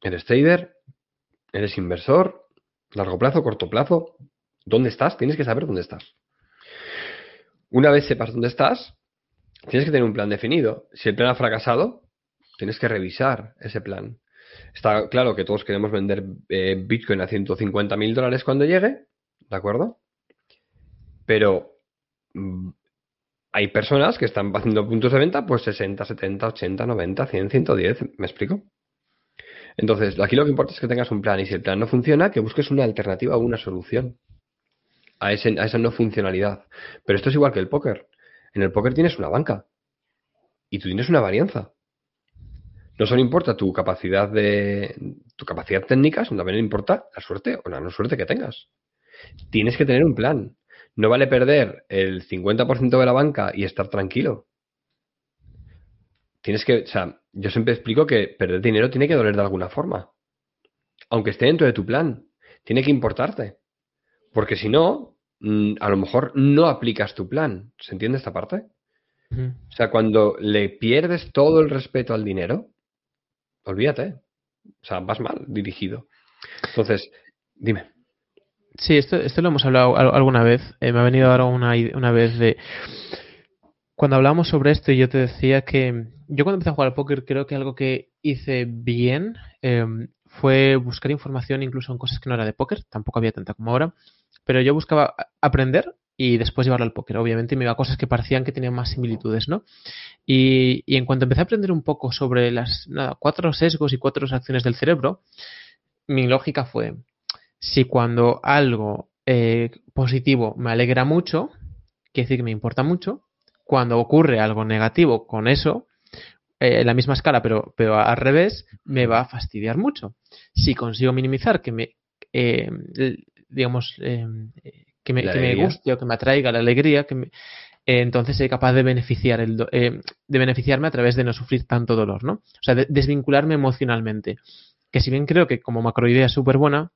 ¿Eres trader? ¿Eres inversor? ¿Largo plazo? ¿Corto plazo? ¿Dónde estás? Tienes que saber dónde estás. Una vez sepas dónde estás, tienes que tener un plan definido. Si el plan ha fracasado, tienes que revisar ese plan. Está claro que todos queremos vender eh, Bitcoin a 150 mil dólares cuando llegue, ¿de acuerdo? Pero mm, hay personas que están haciendo puntos de venta pues 60, 70, 80, 90, 100, 110. ¿Me explico? Entonces, aquí lo que importa es que tengas un plan y si el plan no funciona, que busques una alternativa o una solución a, a esa no funcionalidad. Pero esto es igual que el póker. En el póker tienes una banca y tú tienes una varianza. No solo importa tu capacidad de tu capacidad técnica, sino también importa la suerte o la no suerte que tengas. Tienes que tener un plan. No vale perder el 50% de la banca y estar tranquilo. Tienes que, o sea, yo siempre explico que perder dinero tiene que doler de alguna forma. Aunque esté dentro de tu plan, tiene que importarte. Porque si no, mm, a lo mejor no aplicas tu plan. ¿Se entiende esta parte? O sea, cuando le pierdes todo el respeto al dinero, olvídate. O sea, vas mal dirigido. Entonces, dime. Sí, esto, esto lo hemos hablado alguna vez. Eh, me ha venido ahora una, una vez de. Cuando hablamos sobre esto, yo te decía que yo cuando empecé a jugar al póker, creo que algo que hice bien em, fue buscar información incluso en cosas que no era de póker. Tampoco había tanta como ahora. Pero yo buscaba aprender y después llevarlo al póker. Obviamente me iba a cosas que parecían que tenían más similitudes, ¿no? Y, y en cuanto empecé a aprender un poco sobre las nada, cuatro sesgos y cuatro acciones del cerebro, mi lógica fue, si cuando algo eh, positivo me alegra mucho, quiere decir que me importa mucho, cuando ocurre algo negativo con eso, eh, en la misma escala, pero, pero al revés, me va a fastidiar mucho. Si consigo minimizar que me, eh, digamos, que, me, que me, guste o que me atraiga la alegría, que entonces soy capaz de beneficiar el de beneficiarme a través de no sufrir tanto dolor, ¿no? O sea, de desvincularme emocionalmente. Que si bien creo que como macroidea es súper buena,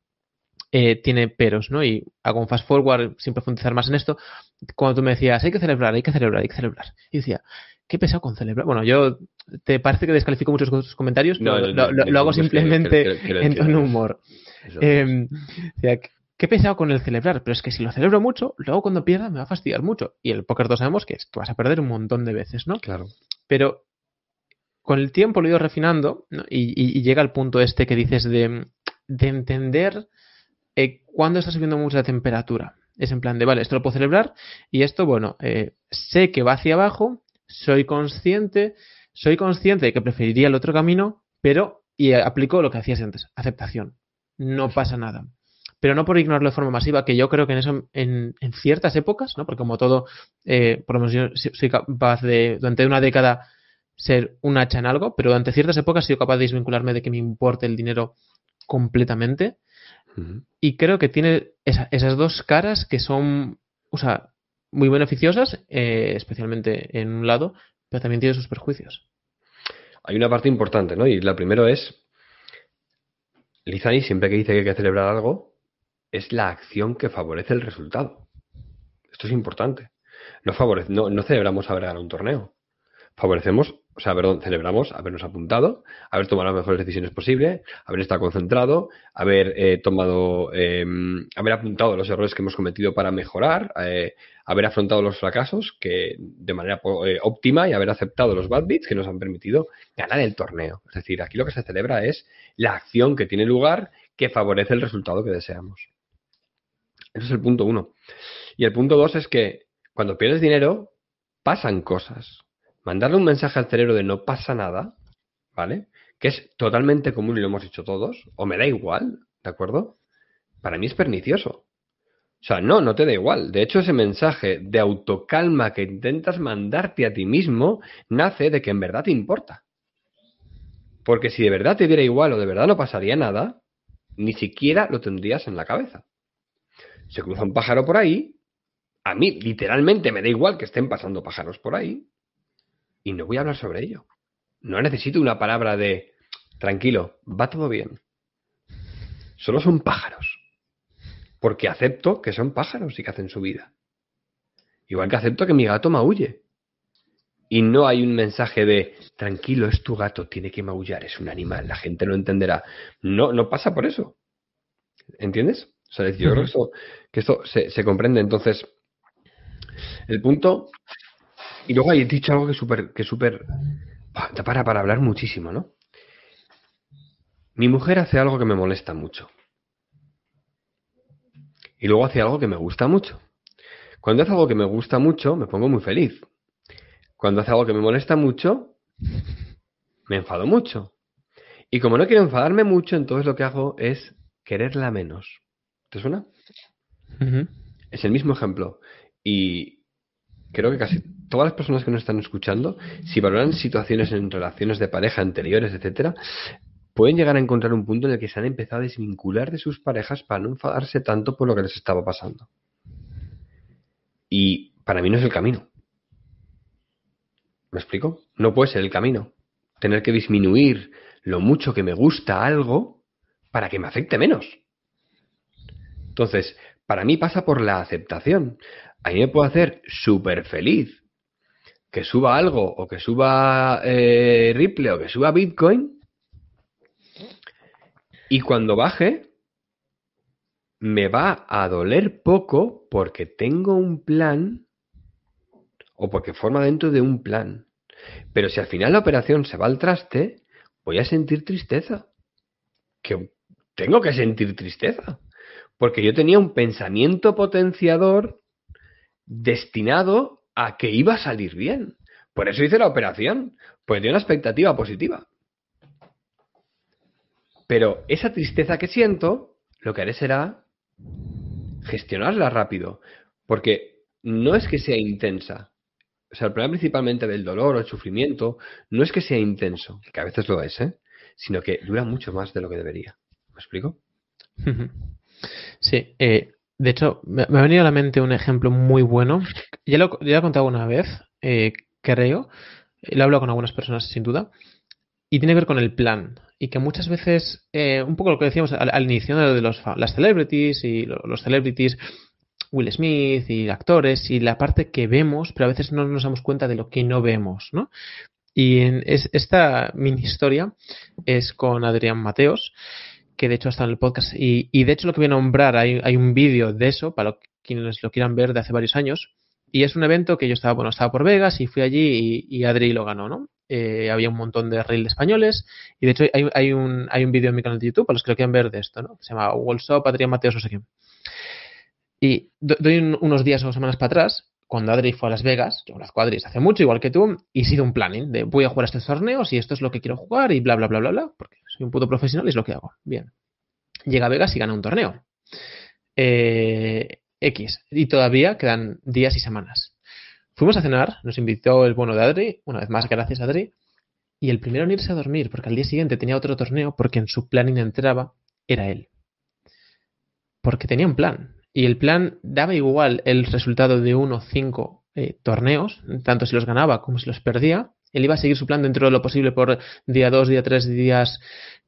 eh, tiene peros, ¿no? Y hago un fast forward sin profundizar más en esto. Cuando tú me decías, hay que celebrar, hay que celebrar, hay que celebrar. Y decía, ¿qué pesado con celebrar? Bueno, yo, ¿te parece que descalifico muchos tus comentarios? No, lo, hago simplemente en tono humor. Eh, ¿qué pesado con el celebrar? Pero es que si lo celebro mucho, luego cuando pierda me va a fastidiar mucho. Y el póker todos sabemos que es que vas a perder un montón de veces, ¿no? Claro. Pero con el tiempo lo he ido refinando y, llega al punto este que dices de, de entender eh, cuando está subiendo mucho la temperatura. Es en plan de, vale, esto lo puedo celebrar y esto, bueno, eh, sé que va hacia abajo, soy consciente, soy consciente de que preferiría el otro camino, pero, y aplico lo que hacías antes, aceptación. No pasa nada. Pero no por ignorarlo de forma masiva, que yo creo que en eso, en, ciertas épocas, ¿no? Porque como todo, eh, por lo menos yo soy capaz de, durante una década, ser un hacha en algo, pero durante ciertas épocas he sido capaz de desvincularme de que me importe el dinero completamente y creo que tiene esas dos caras que son, o sea, muy beneficiosas, eh, especialmente en un lado, pero también tiene sus perjuicios. Hay una parte importante, ¿no? Y la primero es, Lizani siempre que dice que hay que celebrar algo, es la acción que favorece el resultado. Esto es importante. No, favorece, no, no celebramos haber ganado un torneo. Favorecemos o sea, perdón, celebramos habernos apuntado, haber tomado las mejores decisiones posibles, haber estado concentrado, haber eh, tomado, em, haber apuntado los errores que hemos cometido para mejorar, eh, haber afrontado los fracasos que de manera eh, óptima y haber aceptado los bad beats que nos han permitido ganar el torneo. Es decir, aquí lo que se celebra es la acción que tiene lugar que favorece el resultado que deseamos. Ese es el punto uno. Y el punto dos es que cuando pierdes dinero, pasan cosas mandarle un mensaje al cerebro de no pasa nada, ¿vale? Que es totalmente común y lo hemos dicho todos, o me da igual, ¿de acuerdo? Para mí es pernicioso. O sea, no, no te da igual. De hecho, ese mensaje de autocalma que intentas mandarte a ti mismo nace de que en verdad te importa. Porque si de verdad te diera igual o de verdad no pasaría nada, ni siquiera lo tendrías en la cabeza. Se cruza un pájaro por ahí, a mí literalmente me da igual que estén pasando pájaros por ahí, y no voy a hablar sobre ello. No necesito una palabra de tranquilo, va todo bien. Solo son pájaros. Porque acepto que son pájaros y que hacen su vida. Igual que acepto que mi gato maulle. Y no hay un mensaje de tranquilo, es tu gato, tiene que maullar, es un animal, la gente lo entenderá. No, no pasa por eso. ¿Entiendes? O sea, yo creo que esto, se, se comprende. Entonces, el punto y luego hay dicho algo que súper, que súper, para, para hablar muchísimo, ¿no? Mi mujer hace algo que me molesta mucho. Y luego hace algo que me gusta mucho. Cuando hace algo que me gusta mucho, me pongo muy feliz. Cuando hace algo que me molesta mucho, me enfado mucho. Y como no quiero enfadarme mucho, entonces lo que hago es quererla menos. ¿Te suena? Es el mismo ejemplo. Y creo que casi todas las personas que nos están escuchando, si valoran situaciones en relaciones de pareja anteriores, etcétera, pueden llegar a encontrar un punto en el que se han empezado a desvincular de sus parejas para no enfadarse tanto por lo que les estaba pasando. Y para mí no es el camino. ¿Me explico? No puede ser el camino. Tener que disminuir lo mucho que me gusta algo para que me afecte menos. Entonces, para mí pasa por la aceptación. A mí me puede hacer súper feliz que suba algo, o que suba eh, Ripple, o que suba Bitcoin, y cuando baje, me va a doler poco porque tengo un plan o porque forma dentro de un plan. Pero si al final la operación se va al traste, voy a sentir tristeza. Que tengo que sentir tristeza. Porque yo tenía un pensamiento potenciador destinado a que iba a salir bien. Por eso hice la operación. Pues tenía una expectativa positiva. Pero esa tristeza que siento, lo que haré será gestionarla rápido. Porque no es que sea intensa, o sea, el problema principalmente del dolor o el sufrimiento no es que sea intenso, que a veces lo es, ¿eh? sino que dura mucho más de lo que debería. ¿Me explico? Sí, eh, de hecho, me, ha venido a la mente un ejemplo muy bueno. Ya lo, ya he contado una vez, eh, creo. Lo he hablado con algunas personas, sin duda. Y tiene que ver con el plan. Y que muchas veces, eh, un poco lo que decíamos al, inicio de los, las celebrities y los celebrities Will Smith y actores y la parte que vemos, pero a veces no nos damos cuenta de lo que no vemos, ¿no? Y en esta mini historia es con Adrián Mateos, que de hecho está en el podcast. Y, de hecho lo que voy a nombrar, hay, hay un vídeo de eso, para quienes lo quieran ver, de hace varios años. Y es un evento que yo estaba, bueno, estaba por Vegas y fui allí y, Adri lo ganó, ¿no? Eh, había un montón de reels españoles y de hecho hay, un, hay un vídeo en mi canal de YouTube para los que lo quieran ver de esto, ¿no? Se llama Wallshop Adrián Mateos, no sé quién. Y doy unos días o semanas para atrás, cuando Adri fue a Las Vegas, yo conozco a Adri hace mucho, igual que tú, y sido un planning de voy a jugar a estos torneos y esto es lo que quiero jugar y bla, bla, bla, bla, bla, porque soy un puto profesional y es lo que hago. Bien. Llega a Vegas y gana un torneo. Eh, X. Y todavía quedan días y semanas. Fuimos a cenar, nos invitó el bueno de Adri, una vez más gracias Adri, y el primero en irse a dormir, porque al día siguiente tenía otro torneo, porque en su planning entraba, era él. Porque tenía un plan. Y el plan daba igual el resultado de uno o cinco eh, torneos, tanto si los ganaba como si los perdía. Él iba a seguir su plan dentro de lo posible por día dos, día tres días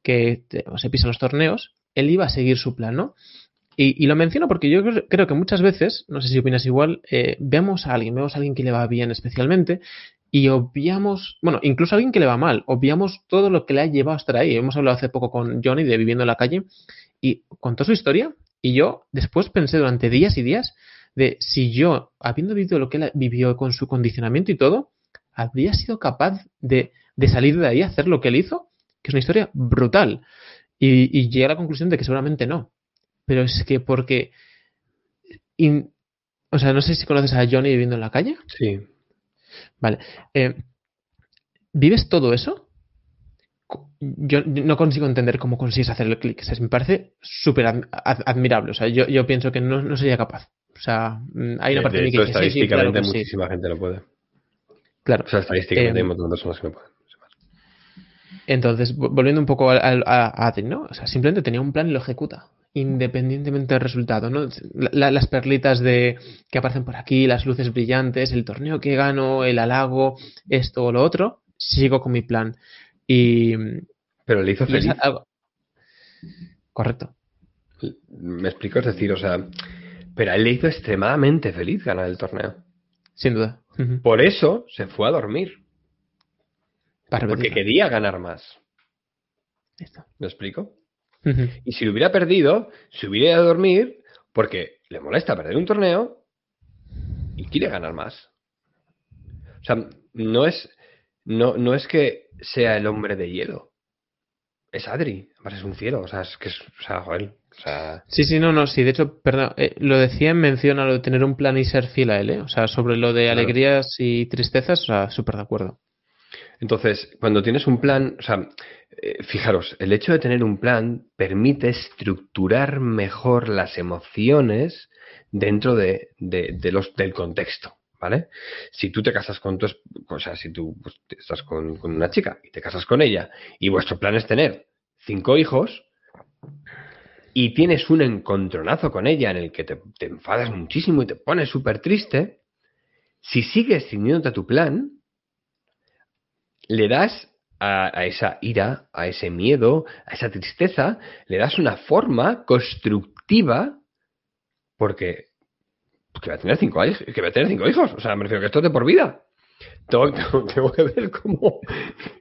que se pisan los torneos. Él iba a seguir su plan, ¿no? Y, lo menciono porque yo creo, que muchas veces, no sé si opinas igual, eh, vemos a alguien, vemos a alguien que le va bien especialmente y obviamos, bueno, incluso a alguien que le va mal, obviamos todo lo que le ha llevado a estar ahí. Hemos hablado hace poco con Johnny de Viviendo en la calle y contó su historia y yo después pensé durante días y días de si yo, habiendo vivido lo que él vivió con su condicionamiento y todo, habría sido capaz de, salir de ahí, hacer lo que él hizo, que es una historia brutal. Y, llegué a la conclusión de que seguramente no. Pero es que porque... o sea, no sé si conoces a Johnny viviendo en la calle. Sí. Vale. Eh, ¿Vives todo eso? yo no consigo entender cómo consigues hacer el clic. O sea, me parece súper admirable. O sea, yo, yo pienso que no, no, sería capaz. O sea, mm, hay una parte de, mí que estadísticamente muchísima gente lo puede. Claro. O sea, estadísticamente hay un montón de personas que no pueden. Entonces, volviendo un poco a, a, ¿no? O sea, simplemente tenía un plan y lo ejecuta, independientemente del resultado, ¿no? las perlitas de que aparecen por aquí, las luces brillantes, el torneo que gano, el halago, esto o lo otro, sigo con mi plan. Y, Pero le hizo feliz. Correcto. Me explico, es decir, o sea, pero a él le hizo extremadamente feliz ganar el torneo. Sin duda. Por eso se fue a dormir. porque quería ganar más. ¿Me explico? Y si lo hubiera perdido, se hubiera ido a dormir porque le molesta perder un torneo y quiere ganar más. O sea, no es, no, no es que sea el hombre de hielo. Es Adri, además es un cielo, o sea, es que es, o sea, joder, o sea... Sí, sí, no, no, sí, de hecho, perdón, eh, lo decía en mención a lo de tener un plan y ser fiel a él, ¿eh? O sea, sobre lo de alegrías y tristezas, o sea, súper de acuerdo. Entonces, cuando tienes un plan, o sea, eh, fijaros, el hecho de tener un plan permite estructurar mejor las emociones dentro de, de los, del contexto. ¿Vale? Si tú te casas con tu, o sea, si tú pues, estás con, una chica y te casas con ella y vuestro plan es tener cinco hijos y tienes un encontronazo con ella en el que te, enfadas muchísimo y te pones súper triste, si sigues siguiéndote a tu plan, le das a, a, esa ira, a ese miedo, a esa tristeza, le das una forma constructiva porque que va a tener cinco hijos, que va a tener cinco hijos. O sea, me refiero que esto es de por vida. Tengo, *laughs* que ver cómo,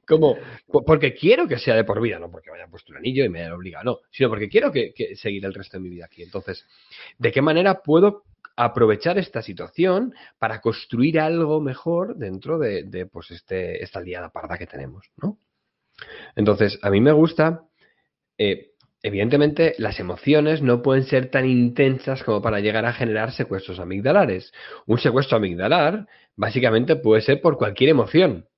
cómo, porque quiero que sea de por vida, no porque me haya puesto un anillo y me haya obligado, no, sino porque quiero que, seguir el resto de mi vida aquí. Entonces, ¿de qué manera puedo aprovechar esta situación para construir algo mejor dentro de, pues este, esta liada parda que tenemos, ¿no? Entonces, a mí me gusta eh, Evidentemente, las emociones no pueden ser tan intensas como para llegar a generar secuestros amigdalares. Un secuestro amigdalar básicamente puede ser por cualquier emoción.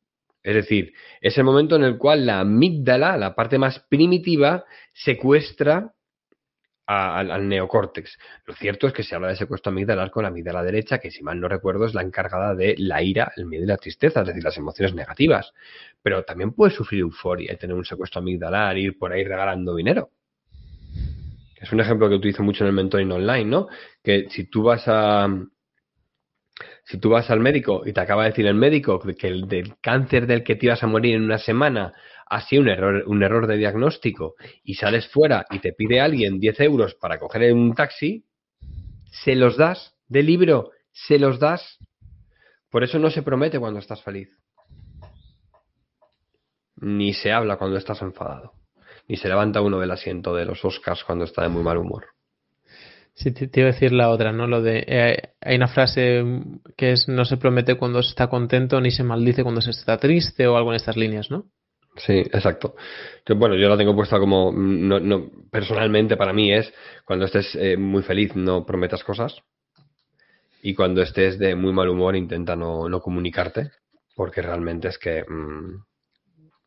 Es decir, es el momento en el cual la amígdala, la parte más primitiva, secuestra al neocórtex. Lo cierto es que se habla de secuestro amigdalar con la amígdala derecha, que si mal no recuerdo es la encargada de la ira, el miedo y la tristeza, es decir, las emociones negativas. Pero también puede sufrir euforia y tener un secuestro amigdalar, ir por ahí regalando dinero. Es un ejemplo que utilizo mucho en el mentoring online, ¿no? Que si tú vas a. Si tú vas al médico y te acaba de decir el médico que el del cáncer del que te ibas a morir en una semana ha sido un error, un error de diagnóstico y sales fuera y te pide alguien 10 euros para coger un taxi, se los das de libro, se los das. Por eso no se promete cuando estás feliz. Ni se habla cuando estás enfadado y se levanta uno del asiento de los Oscars cuando está de muy mal humor. Sí, te, iba a decir la otra, ¿no? Lo de. Eh, hay una frase que es: no se promete cuando se está contento ni se maldice cuando se está triste o algo en estas líneas, ¿no? Sí, exacto. bueno, yo la tengo puesta como. No, no, personalmente, para mí es: cuando estés eh, muy feliz, no prometas cosas. Y cuando estés de muy mal humor, intenta no, no comunicarte. Porque realmente es que. Mm,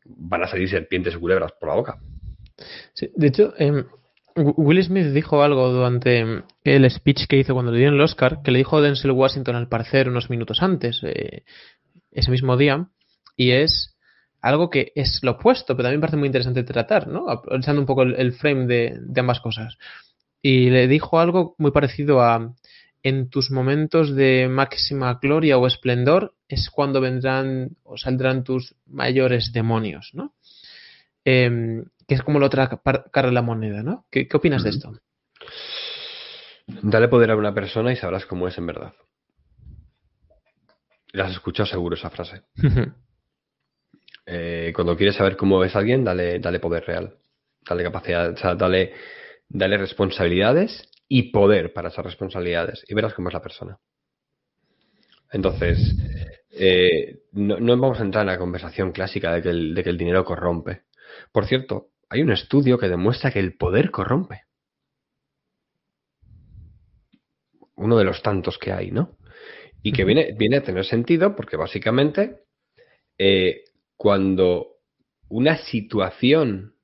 van a salir serpientes y culebras por la boca de hecho, em, Will Smith dijo algo durante el speech que hizo cuando le dieron el Oscar, que le dijo Denzel Washington al parecer unos minutos antes, eh, ese mismo día, y es algo que es lo opuesto, pero también parece muy interesante tratar, ¿no? Aprovechando un poco el, frame de, ambas cosas. Y le dijo algo muy parecido a en tus momentos de máxima gloria o esplendor es cuando vendrán o saldrán tus mayores demonios, ¿no? Em, que es como la otra cara de la moneda, ¿no? ¿Qué, opinas de esto? Dale poder a una persona y sabrás cómo es en verdad. La has escuchado seguro esa frase. Eh, cuando quieres saber cómo es alguien, dale, dale poder real. Dale capacidad, o sea, dale, dale responsabilidades y poder para esas responsabilidades. Y verás cómo es la persona. Entonces, eh, no, vamos a entrar en la conversación clásica de que el dinero corrompe. Por cierto, hay un estudio que demuestra que el poder corrompe. Uno de los tantos que hay, ¿no? Y que viene, viene a tener sentido porque básicamente eh, cuando una situación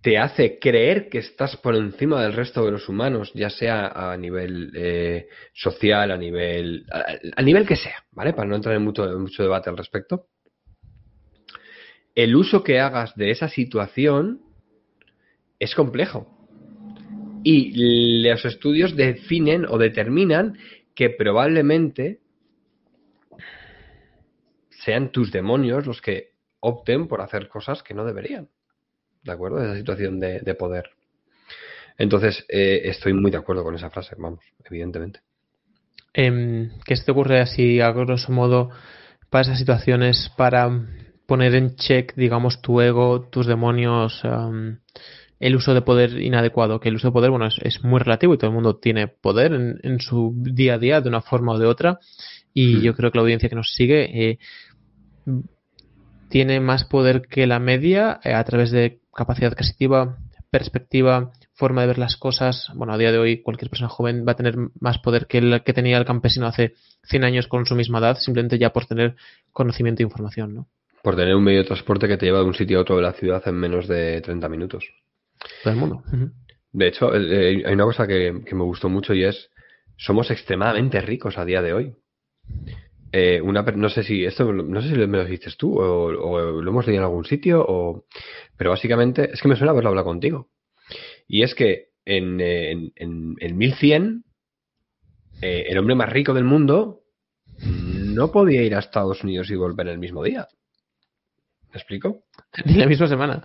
te hace creer que estás por encima del resto de los humanos, ya sea a nivel eh, social, a nivel, a, nivel que sea, ¿vale? Para no entrar en mucho, en mucho debate al respecto el uso que hagas de esa situación es complejo. Y los estudios definen o determinan que probablemente sean tus demonios los que opten por hacer cosas que no deberían. ¿De acuerdo? Esa situación de, poder. Entonces, eh, estoy muy de acuerdo con esa frase, vamos, evidentemente. Em, ¿Qué se te ocurre así, a grosso modo, para esas situaciones, para poner en check, digamos, tu ego, tus demonios, el uso de poder inadecuado. Que el uso de poder, bueno, es, muy relativo y todo el mundo tiene poder en, su día a día de una forma o de otra. Y hmm. yo creo que la audiencia que nos sigue eh, tiene más poder que la media eh, a través de capacidad adquisitiva, perspectiva, forma de ver las cosas. Bueno, a día de hoy cualquier persona joven va a tener más poder que el que tenía el campesino hace 100 años con su misma edad, simplemente ya por tener conocimiento e información, ¿no? Por tener un medio de transporte que te lleva de un sitio a otro de la ciudad en menos de 30 minutos. Todo el mundo. De hecho, eh, hay una cosa que, me gustó mucho y es, somos extremadamente ricos a día de hoy. Eh, una, no sé si esto no sé si me lo dices tú o, lo hemos leído en algún sitio o pero básicamente es que me suena haberlo hablado contigo y es que en, en, en 1100 eh, el hombre más rico del mundo no podía ir a Estados Unidos y volver el mismo día ¿Me explico? *laughs* Ni la misma semana.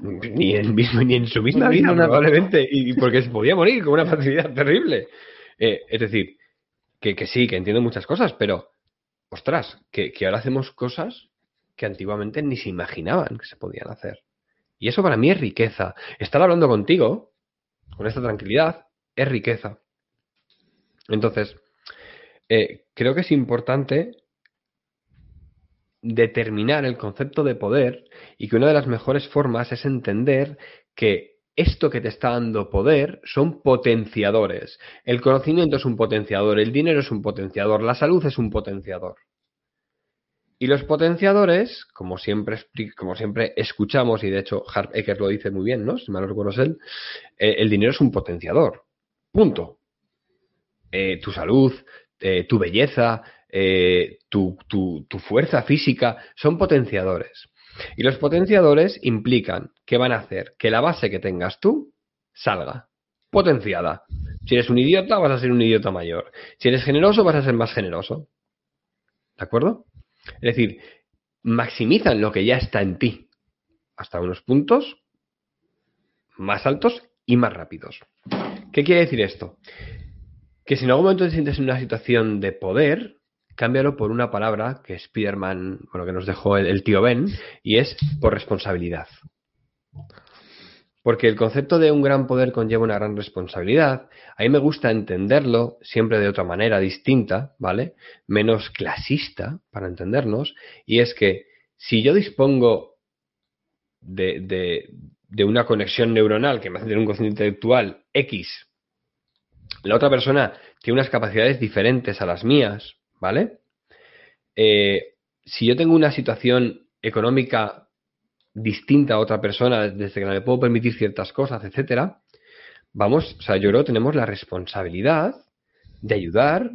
Ni en, mismo, ni en su misma vida, probablemente. Y porque se podía morir con una facilidad terrible. Eh, es decir, que, que sí, que entiendo muchas cosas, pero, ostras, que, que ahora hacemos cosas que antiguamente ni se imaginaban que se podían hacer. Y eso para mí es riqueza. Estar hablando contigo, con esta tranquilidad, es riqueza. Entonces, eh, creo que es importante determinar el concepto de poder y que una de las mejores formas es entender que esto que te está dando poder son potenciadores. El conocimiento es un potenciador, el dinero es un potenciador, la salud es un potenciador. Y los potenciadores, como siempre, como siempre escuchamos, y de hecho Harp Eker lo dice muy bien, ¿no? Si mal no él, eh, el dinero es un potenciador. Punto. Eh, tu salud, eh, tu belleza, tu, tu fuerza física, son potenciadores. Y los potenciadores implican que van a hacer que la base que tengas tú salga potenciada. Si eres un idiota, vas a ser un idiota mayor. Si eres generoso, vas a ser más generoso. ¿De acuerdo? Es decir, maximizan lo que ya está en ti hasta unos puntos más altos y más rápidos. ¿Qué quiere decir esto? Que si en algún momento te sientes en una situación de poder, cámbialo por una palabra que Spiderman, bueno, que nos dejó el, tío Ben, y es por responsabilidad. Porque el concepto de un gran poder conlleva una gran responsabilidad. A mí me gusta entenderlo siempre de otra manera distinta, ¿vale? Menos clasista, para entendernos. Y es que si yo dispongo de, de, una conexión neuronal que me hace tener un conocimiento intelectual X, la otra persona tiene unas capacidades diferentes a las mías, ¿vale? Eh, si yo tengo una situación económica distinta a otra persona, desde que no le puedo permitir ciertas cosas, etcétera, vamos, o sea, yo creo que tenemos la responsabilidad de ayudar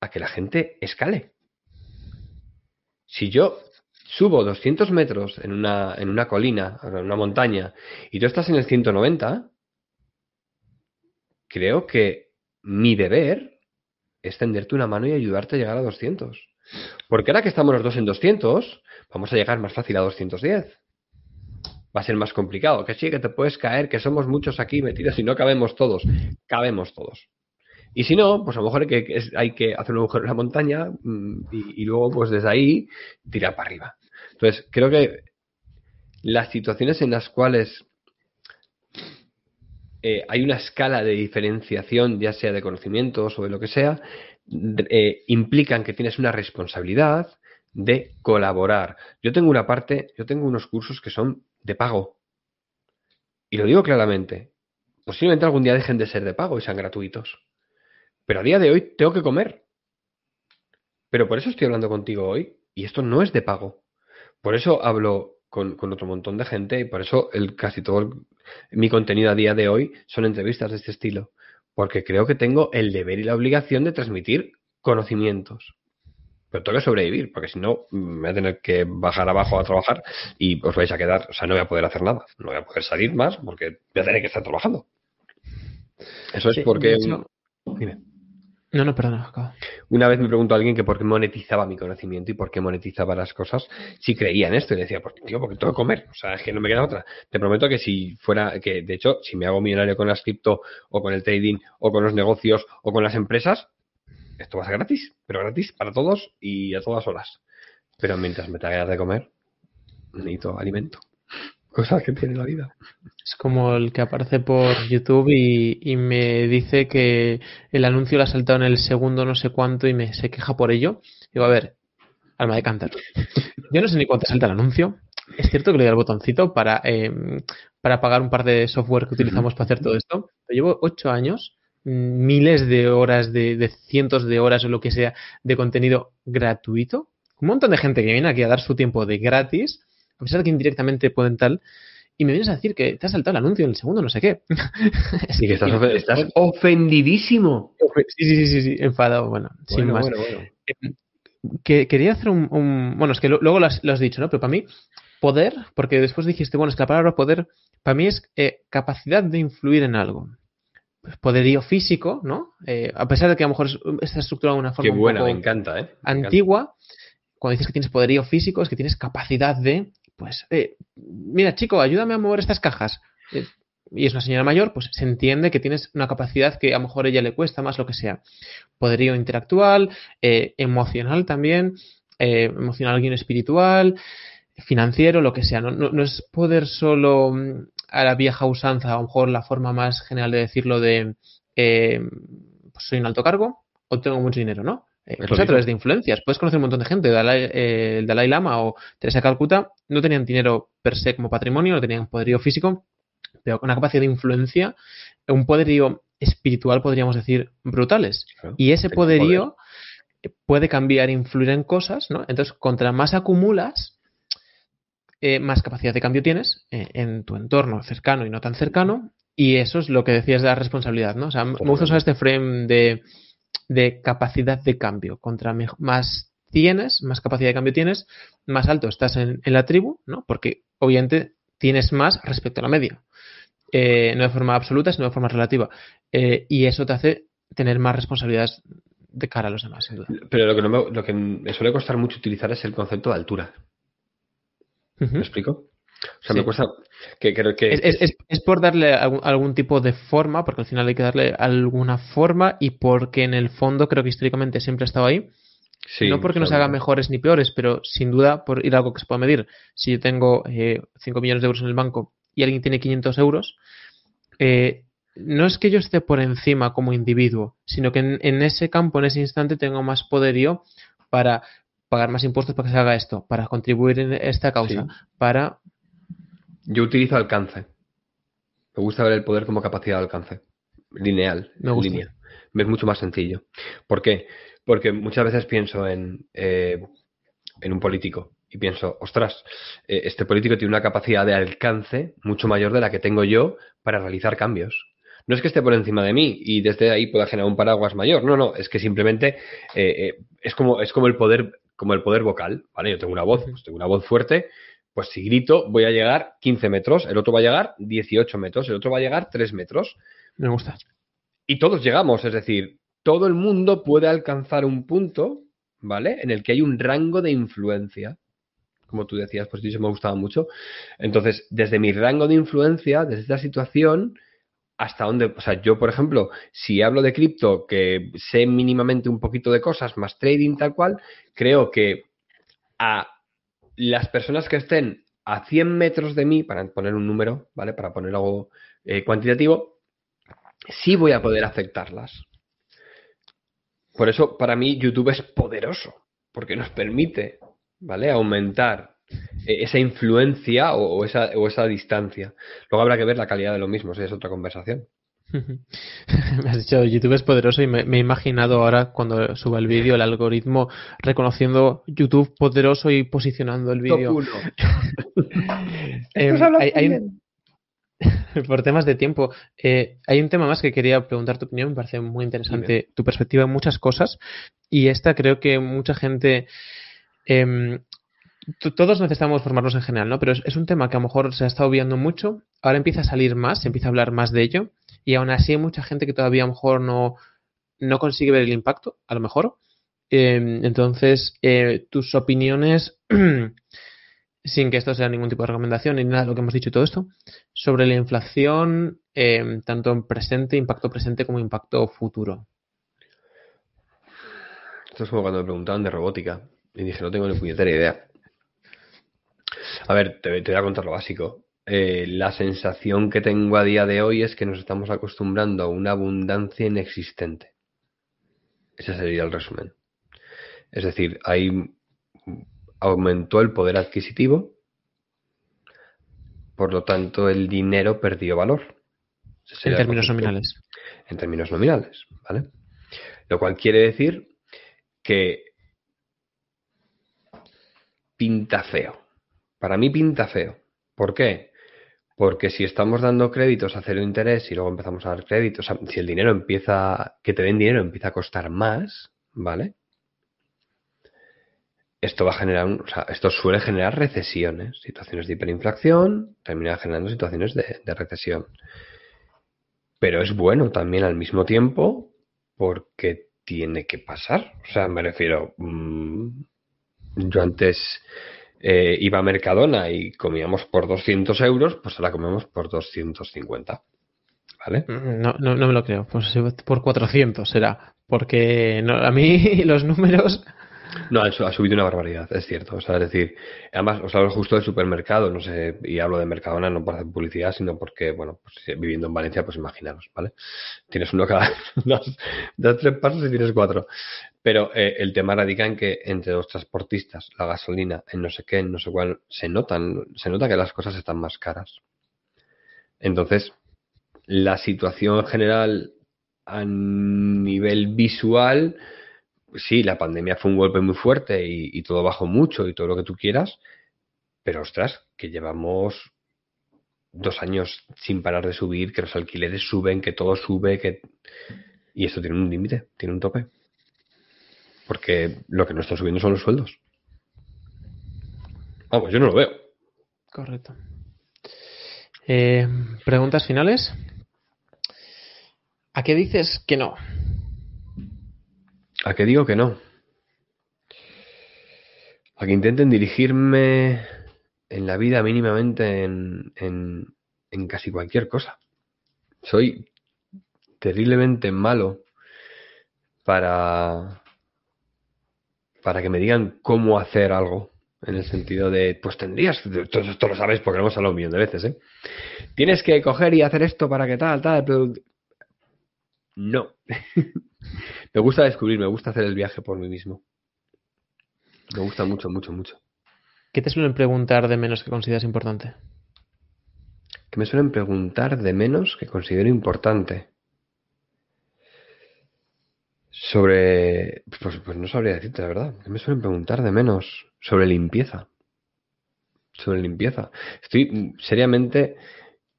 a que la gente escale. Si yo subo 200 metros en una, en una colina, en una montaña, y tú estás en el 190, creo que mi deber es tenderte una mano y ayudarte a llegar a 200. Porque ahora que estamos los dos en 200, vamos a llegar más fácil a 210 va a ser más complicado. Que sí, que te puedes caer, que somos muchos aquí metidos y no cabemos todos. Cabemos todos. Y si no, pues a lo mejor hay que, hay que hacer un agujero en la montaña mm, y, luego, pues desde ahí, tirar para arriba. Entonces, creo que las situaciones en las cuales eh, hay una escala de diferenciación, ya sea de conocimientos o de lo que sea, eh, implican que tienes una responsabilidad de colaborar. Yo tengo una parte, yo tengo unos cursos que son de pago. Y lo digo claramente. Posiblemente algún día dejen de ser de pago y sean gratuitos. Pero a día de hoy tengo que comer. Pero por eso estoy hablando contigo hoy. Y esto no es de pago. Por eso hablo con, otro montón de gente y por eso el, casi todo mi contenido a día de hoy son entrevistas de este estilo. Porque creo que tengo el deber y la obligación de transmitir conocimientos pero tengo que sobrevivir, porque si no, me voy a tener que bajar abajo a trabajar y os vais a quedar, o sea, no voy a poder hacer nada, no voy a poder salir más porque voy a tener que estar trabajando. Eso es porque... No, no, perdona, acabo. Una vez me preguntó alguien que por qué monetizaba mi conocimiento y por qué monetizaba las cosas, si creía en esto. Y decía, pues tío, porque tengo que comer. O sea, es que no me queda otra. Te prometo que si fuera, que de hecho, si me hago millonario con las cripto o con el trading o con los negocios o con las empresas, esto va a ser gratis, pero gratis para todos y a todas horas. Pero mientras me traigas de comer, necesito alimento. *laughs* Cosas que tiene la vida. Es como el que aparece por YouTube y, me dice que el anuncio lo ha saltado en el segundo no sé cuánto y me se queja por ello. Digo, a ver, alma de cáncer. Yo no sé ni cuánto salta el anuncio. Es cierto que le doy al botoncito para, em, para pagar un par de software que utilizamos para hacer todo esto. Pero llevo ocho años miles de horas, de, cientos de horas o lo que sea de contenido gratuito. Un montón de gente que viene aquí a dar su tiempo de gratis, a pesar de que indirectamente pueden tal, y me vienes a decir que te has saltado el anuncio en el segundo, no sé qué. *laughs* Sí, que estás, ofendidísimo. Sí, sí, sí, sí, enfadado, bueno, sin más. Eh, que, quería hacer un, Bueno, es que luego lo has, dicho, ¿no? Pero para mí, poder, porque después dijiste, bueno, es que la palabra poder, para mí es eh, capacidad de influir en algo poderío físico, ¿no? Eh, a pesar de que a lo mejor está estructurado de una forma Qué buena, me encanta, ¿eh? antigua, cuando dices que tienes poderío físico, es que tienes capacidad de, pues, eh, mira, chico, ayúdame a mover estas cajas. Eh, y es una señora mayor, pues se entiende que tienes una capacidad que a lo mejor a ella le cuesta más, lo que sea. Poderío intelectual, eh, emocional también, eh, emocional alguien espiritual, financiero, lo que sea. No, no, es poder solo mm, a la vieja usanza, a lo mejor la forma más general de decirlo de eh, pues soy un alto cargo o tengo mucho dinero, ¿no? Eh, pues a través de influencias. Puedes conocer un montón de gente. Eh, el Dalai Lama o Teresa Calcuta no tenían dinero per se como patrimonio, no tenían poderío físico, pero con una capacidad de influencia, un poderío espiritual, podríamos decir, brutales. y ese poderío puede cambiar, influir en cosas, ¿no? Entonces, contra más acumulas, eh, más capacidad de cambio tienes en tu entorno cercano y no tan cercano. Y eso es lo que decías de la responsabilidad, ¿no? O sea, me gusta usar este frame de de capacidad de cambio. Contra más tienes, más capacidad de cambio tienes, más alto estás en, la tribu, ¿no? Porque obviamente tienes más respecto a la media. Eh, no de forma absoluta, sino de forma relativa. Eh, y eso te hace tener más responsabilidades de cara a los demás, sin duda. Pero lo que, me, lo que me suele costar mucho utilizar es el concepto de altura. ¿Me explico? O sea, me cuesta. Que, creo que... Es, por darle algún, tipo de forma, porque al final hay que darle alguna forma y porque en el fondo creo que históricamente siempre ha estado ahí. no porque nos haga mejores ni peores, pero sin duda por ir a algo que se pueda medir. Si yo tengo eh, 5 millones de euros en el banco y alguien tiene 500 euros, eh, no es que yo esté por encima como individuo, sino que en, ese campo, en ese instante, tengo más poderío para pagar más impuestos para que se haga esto, para contribuir en esta causa, para yo utilizo alcance. Me gusta ver el poder como capacidad de alcance. Lineal, Me gusta. línea. Es mucho más sencillo. ¿Por qué? Porque muchas veces pienso en, eh, en un político y pienso, ostras, eh, este político tiene una capacidad de alcance mucho mayor de la que tengo yo para realizar cambios. No es que esté por encima de mí y desde ahí pueda generar un paraguas mayor. No, no, es que simplemente eh, es como es como el poder como el poder vocal, ¿vale? Yo tengo una voz, pues tengo una voz fuerte, pues si grito voy a llegar 15 metros, el otro va a llegar 18 metros, el otro va a llegar 3 metros. Me gusta. Y todos llegamos, es decir, todo el mundo puede alcanzar un punto, ¿vale? En el que hay un rango de influencia. Como tú decías, pues eso me gustaba mucho. Entonces, desde mi rango de influencia, desde esta situación, hasta dónde, o sea, yo, por ejemplo, si hablo de cripto, que sé mínimamente un poquito de cosas, más trading tal cual, creo que a las personas que estén a 100 metros de mí, para poner un número, ¿vale? Para poner algo eh, cuantitativo, sí voy a poder afectarlas. Por eso, para mí, YouTube es poderoso, porque nos permite, ¿vale? Aumentar eh, esa influencia o, esa, o esa distancia. Luego habrá que ver la calidad de lo mismo, si es otra conversación. *laughs* me has dicho YouTube es poderoso y me, he imaginado ahora cuando suba el vídeo el algoritmo reconociendo YouTube poderoso y posicionando el vídeo. *laughs* eh, *laughs* por temas de tiempo, eh, hay un tema más que quería preguntar tu opinión. Me parece muy interesante tu perspectiva en muchas cosas. Y esta creo que mucha gente. Em, todos necesitamos formarnos en general, ¿no? Pero es, es, un tema que a lo mejor se ha estado viendo mucho. Ahora empieza a salir más, se empieza a hablar más de ello y aún así hay mucha gente que todavía a lo mejor no, no consigue ver el impacto, a lo mejor. Em, entonces, eh, tus opiniones, *clears throat* sin que esto sea ningún tipo de recomendación ni nada de lo que hemos dicho y todo esto, sobre la inflación, em, tanto en presente, impacto presente como impacto futuro. Esto es como cuando me preguntaban de robótica y dije, no tengo ni puñetera idea. A ver, te, te voy a contar lo básico. Eh, la sensación que tengo a día de hoy es que nos estamos acostumbrando a una abundancia inexistente. Ese sería el resumen. Es decir, ahí aumentó el poder adquisitivo, por lo tanto el dinero perdió valor. En términos nominales. En términos nominales, ¿vale? Lo cual quiere decir que pinta feo. Para mí pinta feo. ¿Por qué? Porque si estamos dando créditos a cero interés y luego empezamos a dar créditos, si el dinero empieza, que te den dinero empieza a costar más, ¿vale? Esto va a generar, o sea, esto suele generar recesiones, situaciones de hiperinflación, termina generando situaciones de, recesión. Pero es bueno también al mismo tiempo porque tiene que pasar. O sea, me refiero, mm, yo antes eh, iba a Mercadona y comíamos por 200 euros, pues ahora comemos por 250. ¿Vale? No, no, no me lo creo. Pues por 400 será. Porque a mí *laughs* los números no, ha subido una barbaridad, es cierto. O sea, es decir, además os hablo justo del supermercado, no sé, y hablo de Mercadona no por hacer publicidad, sino porque, bueno, pues viviendo en Valencia, pues imaginaros, ¿vale? Tienes uno cada *laughs* dos, dos tres pasos y tienes cuatro. Pero eh, el tema radica en que entre los transportistas, la gasolina, en no sé qué, en no sé cuál, se notan, se nota que las cosas están más caras. Entonces, la situación general a nivel visual sí, la pandemia fue un golpe muy fuerte y, todo bajó mucho y todo lo que tú quieras, pero ostras, que llevamos dos años sin parar de subir, que los alquileres suben, que todo sube, que... Y esto tiene un límite, tiene un tope. Porque lo que no está subiendo son los sueldos. Vamos, yo no lo veo. Correcto. Eh, ¿Preguntas finales? ¿A qué dices que no? ¿A qué digo que no? A que intenten dirigirme en la vida mínimamente en, en, casi cualquier cosa. Soy terriblemente malo para, para que me digan cómo hacer algo. En el sentido de, pues tendrías, esto, lo sabes porque lo hemos hablado un millón de veces, ¿eh? Tienes que coger y hacer esto para que tal, tal, pero... No. *laughs* Me gusta descubrir, me gusta hacer el viaje por mí mismo. Me gusta mucho, mucho, mucho. ¿Qué te suelen preguntar de menos que consideras importante? ¿Qué me suelen preguntar de menos que considero importante? Sobre. Pues, pues no sabría decirte la verdad. ¿Qué me suelen preguntar de menos? Sobre limpieza. Sobre limpieza. Estoy seriamente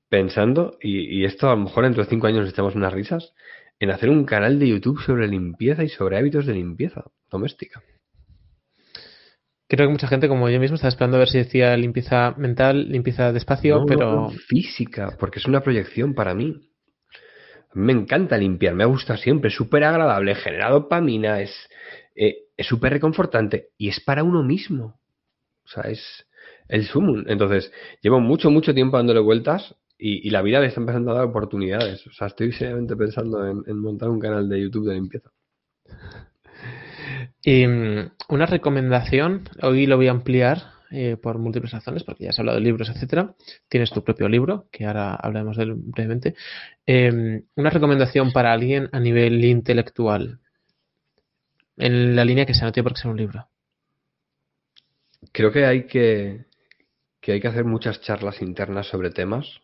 pensando, y, y esto a lo mejor dentro de cinco años nos echamos unas risas, en hacer un canal de YouTube sobre limpieza y sobre hábitos de limpieza doméstica. Creo que mucha gente, como yo mismo, está esperando a ver si decía limpieza mental, limpieza de espacio, pero. física, porque es una proyección para mí. Me encanta limpiar, me gusta siempre, es súper agradable, genera dopamina, es eh, súper reconfortante y es para uno mismo. O sea, es el sumum. Entonces, llevo mucho, mucho tiempo dándole vueltas y, la vida le está empezando a dar oportunidades. O sea, estoy seriamente pensando en, montar un canal de YouTube de limpieza. Y mm, una recomendación, hoy lo voy a ampliar eh, por múltiples razones, porque ya has hablado de libros, etcétera. Tienes tu propio libro, que ahora hablaremos de él brevemente. Em, una recomendación para alguien a nivel intelectual, en la línea que se no tiene por qué ser un libro. Creo que hay que, que hay que hacer muchas charlas internas sobre temas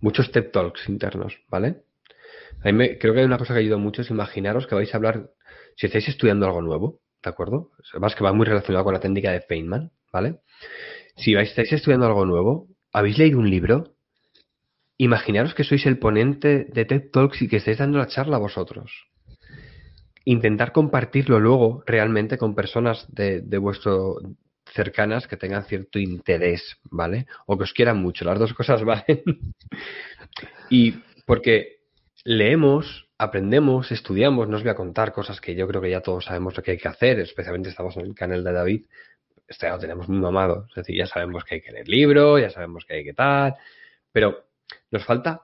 muchos TED Talks internos, ¿vale? A mí creo que hay una cosa que ayuda mucho es imaginaros que vais a hablar, si estáis estudiando algo nuevo, ¿de acuerdo? Además que va muy relacionado con la técnica de Feynman, ¿vale? Si estáis estudiando algo nuevo, habéis leído un libro, imaginaros que sois el ponente de TED Talks y que estáis dando la charla a vosotros. Intentar compartirlo luego realmente con personas de, de vuestro cercanas que tengan cierto interés, ¿vale? O que os quieran mucho, las dos cosas *laughs* valen. y porque leemos, aprendemos, estudiamos, no os voy a contar cosas que yo creo que ya todos sabemos lo que hay que hacer, especialmente estamos en el canal de David, este ya lo tenemos muy mamado, es decir, ya sabemos que hay que leer libro, ya sabemos que hay que tal, pero nos falta,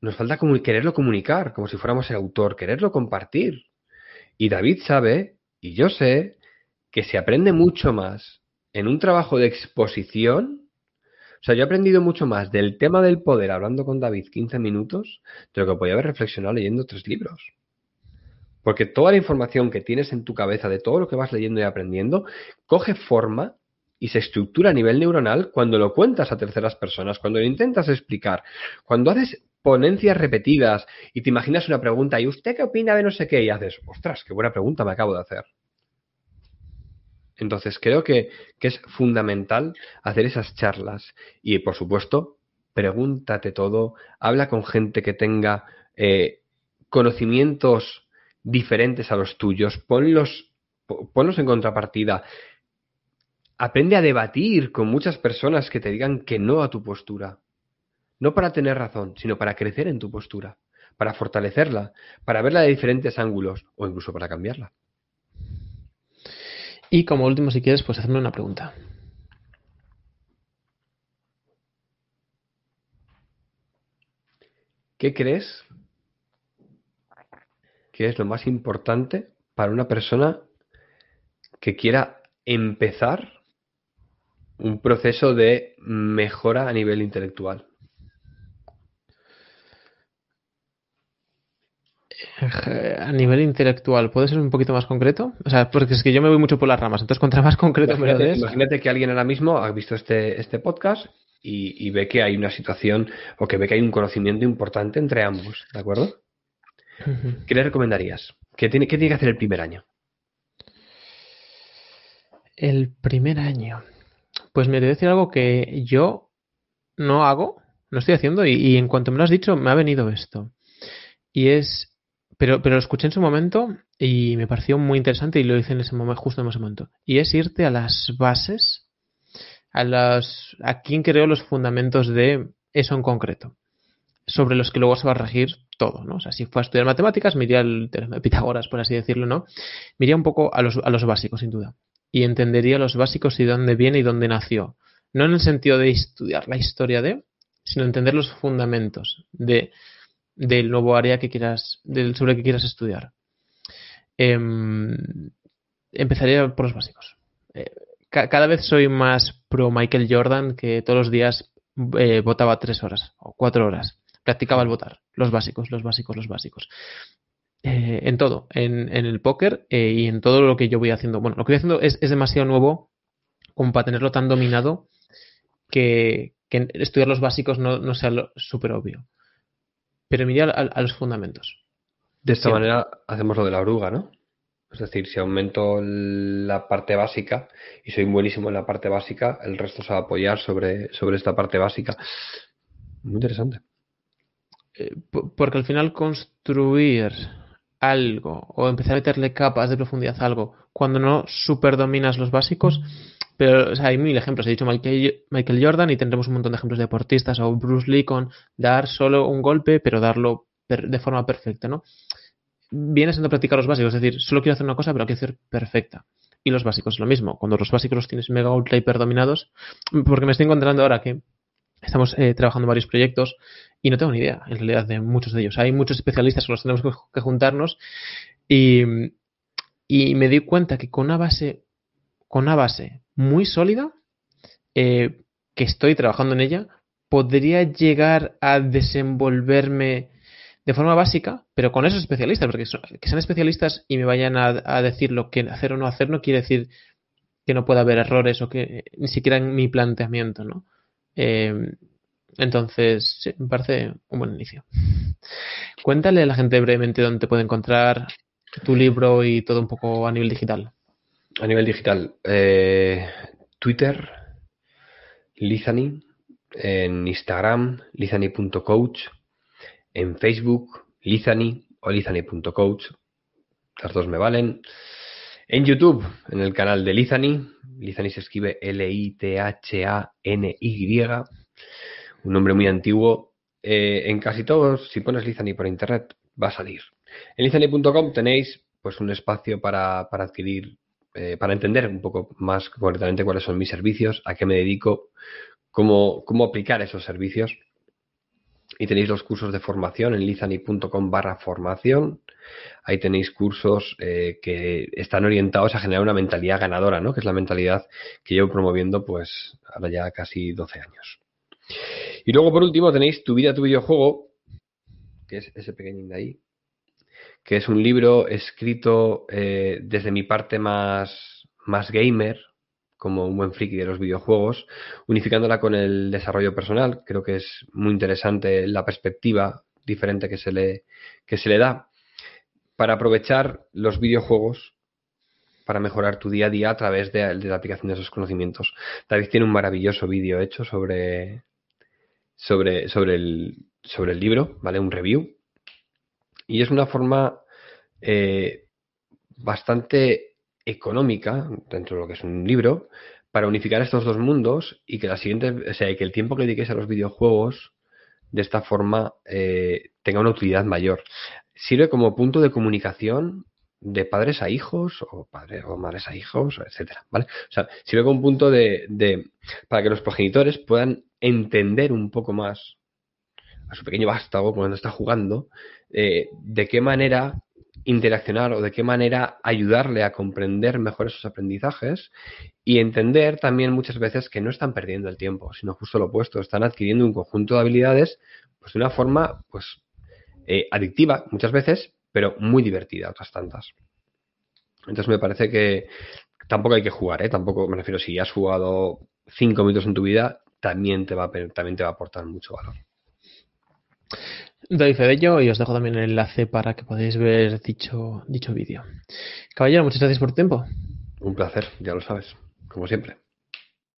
nos falta quererlo comunicar, como si fuéramos el autor, quererlo compartir. Y David sabe, y yo sé, que se aprende mucho más en un trabajo de exposición, o sea, yo he aprendido mucho más del tema del poder hablando con David 15 minutos de lo que podía haber reflexionado leyendo tres libros. Porque toda la información que tienes en tu cabeza de todo lo que vas leyendo y aprendiendo coge forma y se estructura a nivel neuronal cuando lo cuentas a terceras personas, cuando lo intentas explicar, cuando haces ponencias repetidas y te imaginas una pregunta y usted qué opina de no sé qué y haces, ostras, qué buena pregunta me acabo de hacer. Entonces creo que, es fundamental hacer esas charlas y por supuesto pregúntate todo, habla con gente que tenga eh, conocimientos diferentes a los tuyos, ponlos, ponlos en contrapartida. Aprende a debatir con muchas personas que te digan que no a tu postura. No para tener razón, sino para crecer en tu postura, para fortalecerla, para verla de diferentes ángulos o incluso para cambiarla. Y como último, si quieres, pues hazme una pregunta. ¿Qué crees que es lo más importante para una persona que quiera empezar un proceso de mejora a nivel intelectual? A nivel intelectual, ¿puede ser un poquito más concreto? O sea, porque es que yo me voy mucho por las ramas, entonces contra más concreto imagínate, me lo des. Imagínate que alguien ahora mismo ha visto este, este podcast y, y, ve que hay una situación o que ve que hay un conocimiento importante entre ambos, ¿de acuerdo? Uh -huh. ¿Qué le recomendarías? ¿Qué tiene, ¿Qué tiene que hacer el primer año? El primer año. Pues me te voy a decir algo que yo no hago, no estoy haciendo, y, y en cuanto me lo has dicho, me ha venido esto. Y es pero, pero lo escuché en su momento y me pareció muy interesante y lo hice en ese momento, justo en ese momento. Y es irte a las bases, a las, a quién creó los fundamentos de eso en concreto, sobre los que luego se va a regir todo, ¿no? O sea, si fue a estudiar matemáticas, me iría al teorema de Pitágoras, por así decirlo, ¿no? Me un poco a los, a los básicos, sin duda. Y entendería los básicos y dónde viene y dónde nació. No en el sentido de estudiar la historia de, sino entender los fundamentos de del nuevo área que quieras, del sobre que quieras estudiar. Eh, empezaría por los básicos. Eh, ca cada vez soy más pro Michael Jordan, que todos los días eh, votaba tres horas o cuatro horas. Practicaba el votar. Los básicos, los básicos, los básicos. Eh, en todo, en, en el póker eh, y en todo lo que yo voy haciendo. Bueno, lo que voy haciendo es, es demasiado nuevo como para tenerlo tan dominado que, que estudiar los básicos no, no sea súper obvio pero mirar a, a, los fundamentos. De esta manera hacemos lo de la oruga, ¿no? Es decir, si aumento la parte básica y soy buenísimo en la parte básica, el resto se va a apoyar sobre, sobre esta parte básica. Muy interesante. Eh, porque al final construir algo o empezar a meterle capas de profundidad a algo cuando no superdominas los básicos, pero hay mil ejemplos. He dicho Michael, Jordan y tendremos un montón de ejemplos de deportistas o Bruce Lee con dar solo un golpe, pero darlo de forma perfecta, ¿no? Viene siendo practicar los básicos, es decir, solo quiero hacer una cosa, pero quiero hacer perfecta. Y los básicos es lo mismo. Cuando los básicos los tienes mega ultra hiper dominados, porque me estoy encontrando ahora que estamos eh, trabajando varios proyectos y no tengo ni idea, en realidad, de muchos de ellos. Hay muchos especialistas con los que tenemos que juntarnos y, y me di cuenta que con una base, con una base muy sólida, eh, que estoy trabajando en ella, podría llegar a desenvolverme de forma básica, pero con esos especialistas, porque son, que sean especialistas y me vayan a, a, decir lo que hacer o no hacer, no quiere decir que no pueda haber errores o que ni siquiera en mi planteamiento, ¿no? Eh, entonces, sí, me parece un buen inicio. Cuéntale a la gente brevemente dónde te puede encontrar tu libro y todo un poco a nivel digital. A nivel digital, eh, Twitter, Lizani, en Instagram, lizani.coach, en Facebook, Lizani o lizani.coach, las dos me valen. En YouTube, en el canal de Lizani, Lizani se escribe L-I-T-H-A-N-Y, un nombre muy antiguo. Eh, en casi todos, si pones Lizani por internet, va a salir. En lizani.com tenéis pues un espacio para, para adquirir eh, para entender un poco más concretamente cuáles son mis servicios, a qué me dedico, cómo, cómo aplicar esos servicios. Y tenéis los cursos de formación en lizani.com barra formación. Ahí tenéis cursos eh, que están orientados a generar una mentalidad ganadora, ¿no? Que es la mentalidad que llevo promoviendo pues ahora ya casi 12 años. Y luego por último tenéis Tu vida, tu videojuego, que es ese pequeñín de ahí, que es un libro escrito eh, desde mi parte más, más gamer, como un buen friki de los videojuegos, unificándola con el desarrollo personal. Creo que es muy interesante la perspectiva diferente que se le, que se le da para aprovechar los videojuegos para mejorar tu día a día a través de, la aplicación de esos conocimientos. David tiene un maravilloso vídeo hecho sobre, sobre, sobre, el, sobre el libro, ¿vale? Un review. Y es una forma eh, bastante económica, dentro de lo que es un libro, para unificar estos dos mundos y que la siguiente, o sea, que el tiempo que dediques a los videojuegos de esta forma eh, tenga una utilidad mayor. Sirve como punto de comunicación de padres a hijos o padres o madres a hijos, etcétera, ¿vale? O sea, sirve como un punto de, de para que los progenitores puedan entender un poco más a su pequeño vástago cuando está jugando, eh, de qué manera interaccionar o de qué manera ayudarle a comprender mejor esos aprendizajes y entender también muchas veces que no están perdiendo el tiempo, sino justo lo opuesto, están adquiriendo un conjunto de habilidades pues de una forma pues eh, adictiva muchas veces, pero muy divertida otras tantas. Entonces me parece que tampoco hay que jugar, ¿eh? Tampoco me refiero, si has jugado cinco minutos en tu vida, también te va a, también te va a aportar mucho valor. Doy fe de ello y os dejo también el enlace para que podáis ver dicho, dicho vídeo. Caballero, muchas gracias por tu tiempo. Un placer, ya lo sabes, como siempre.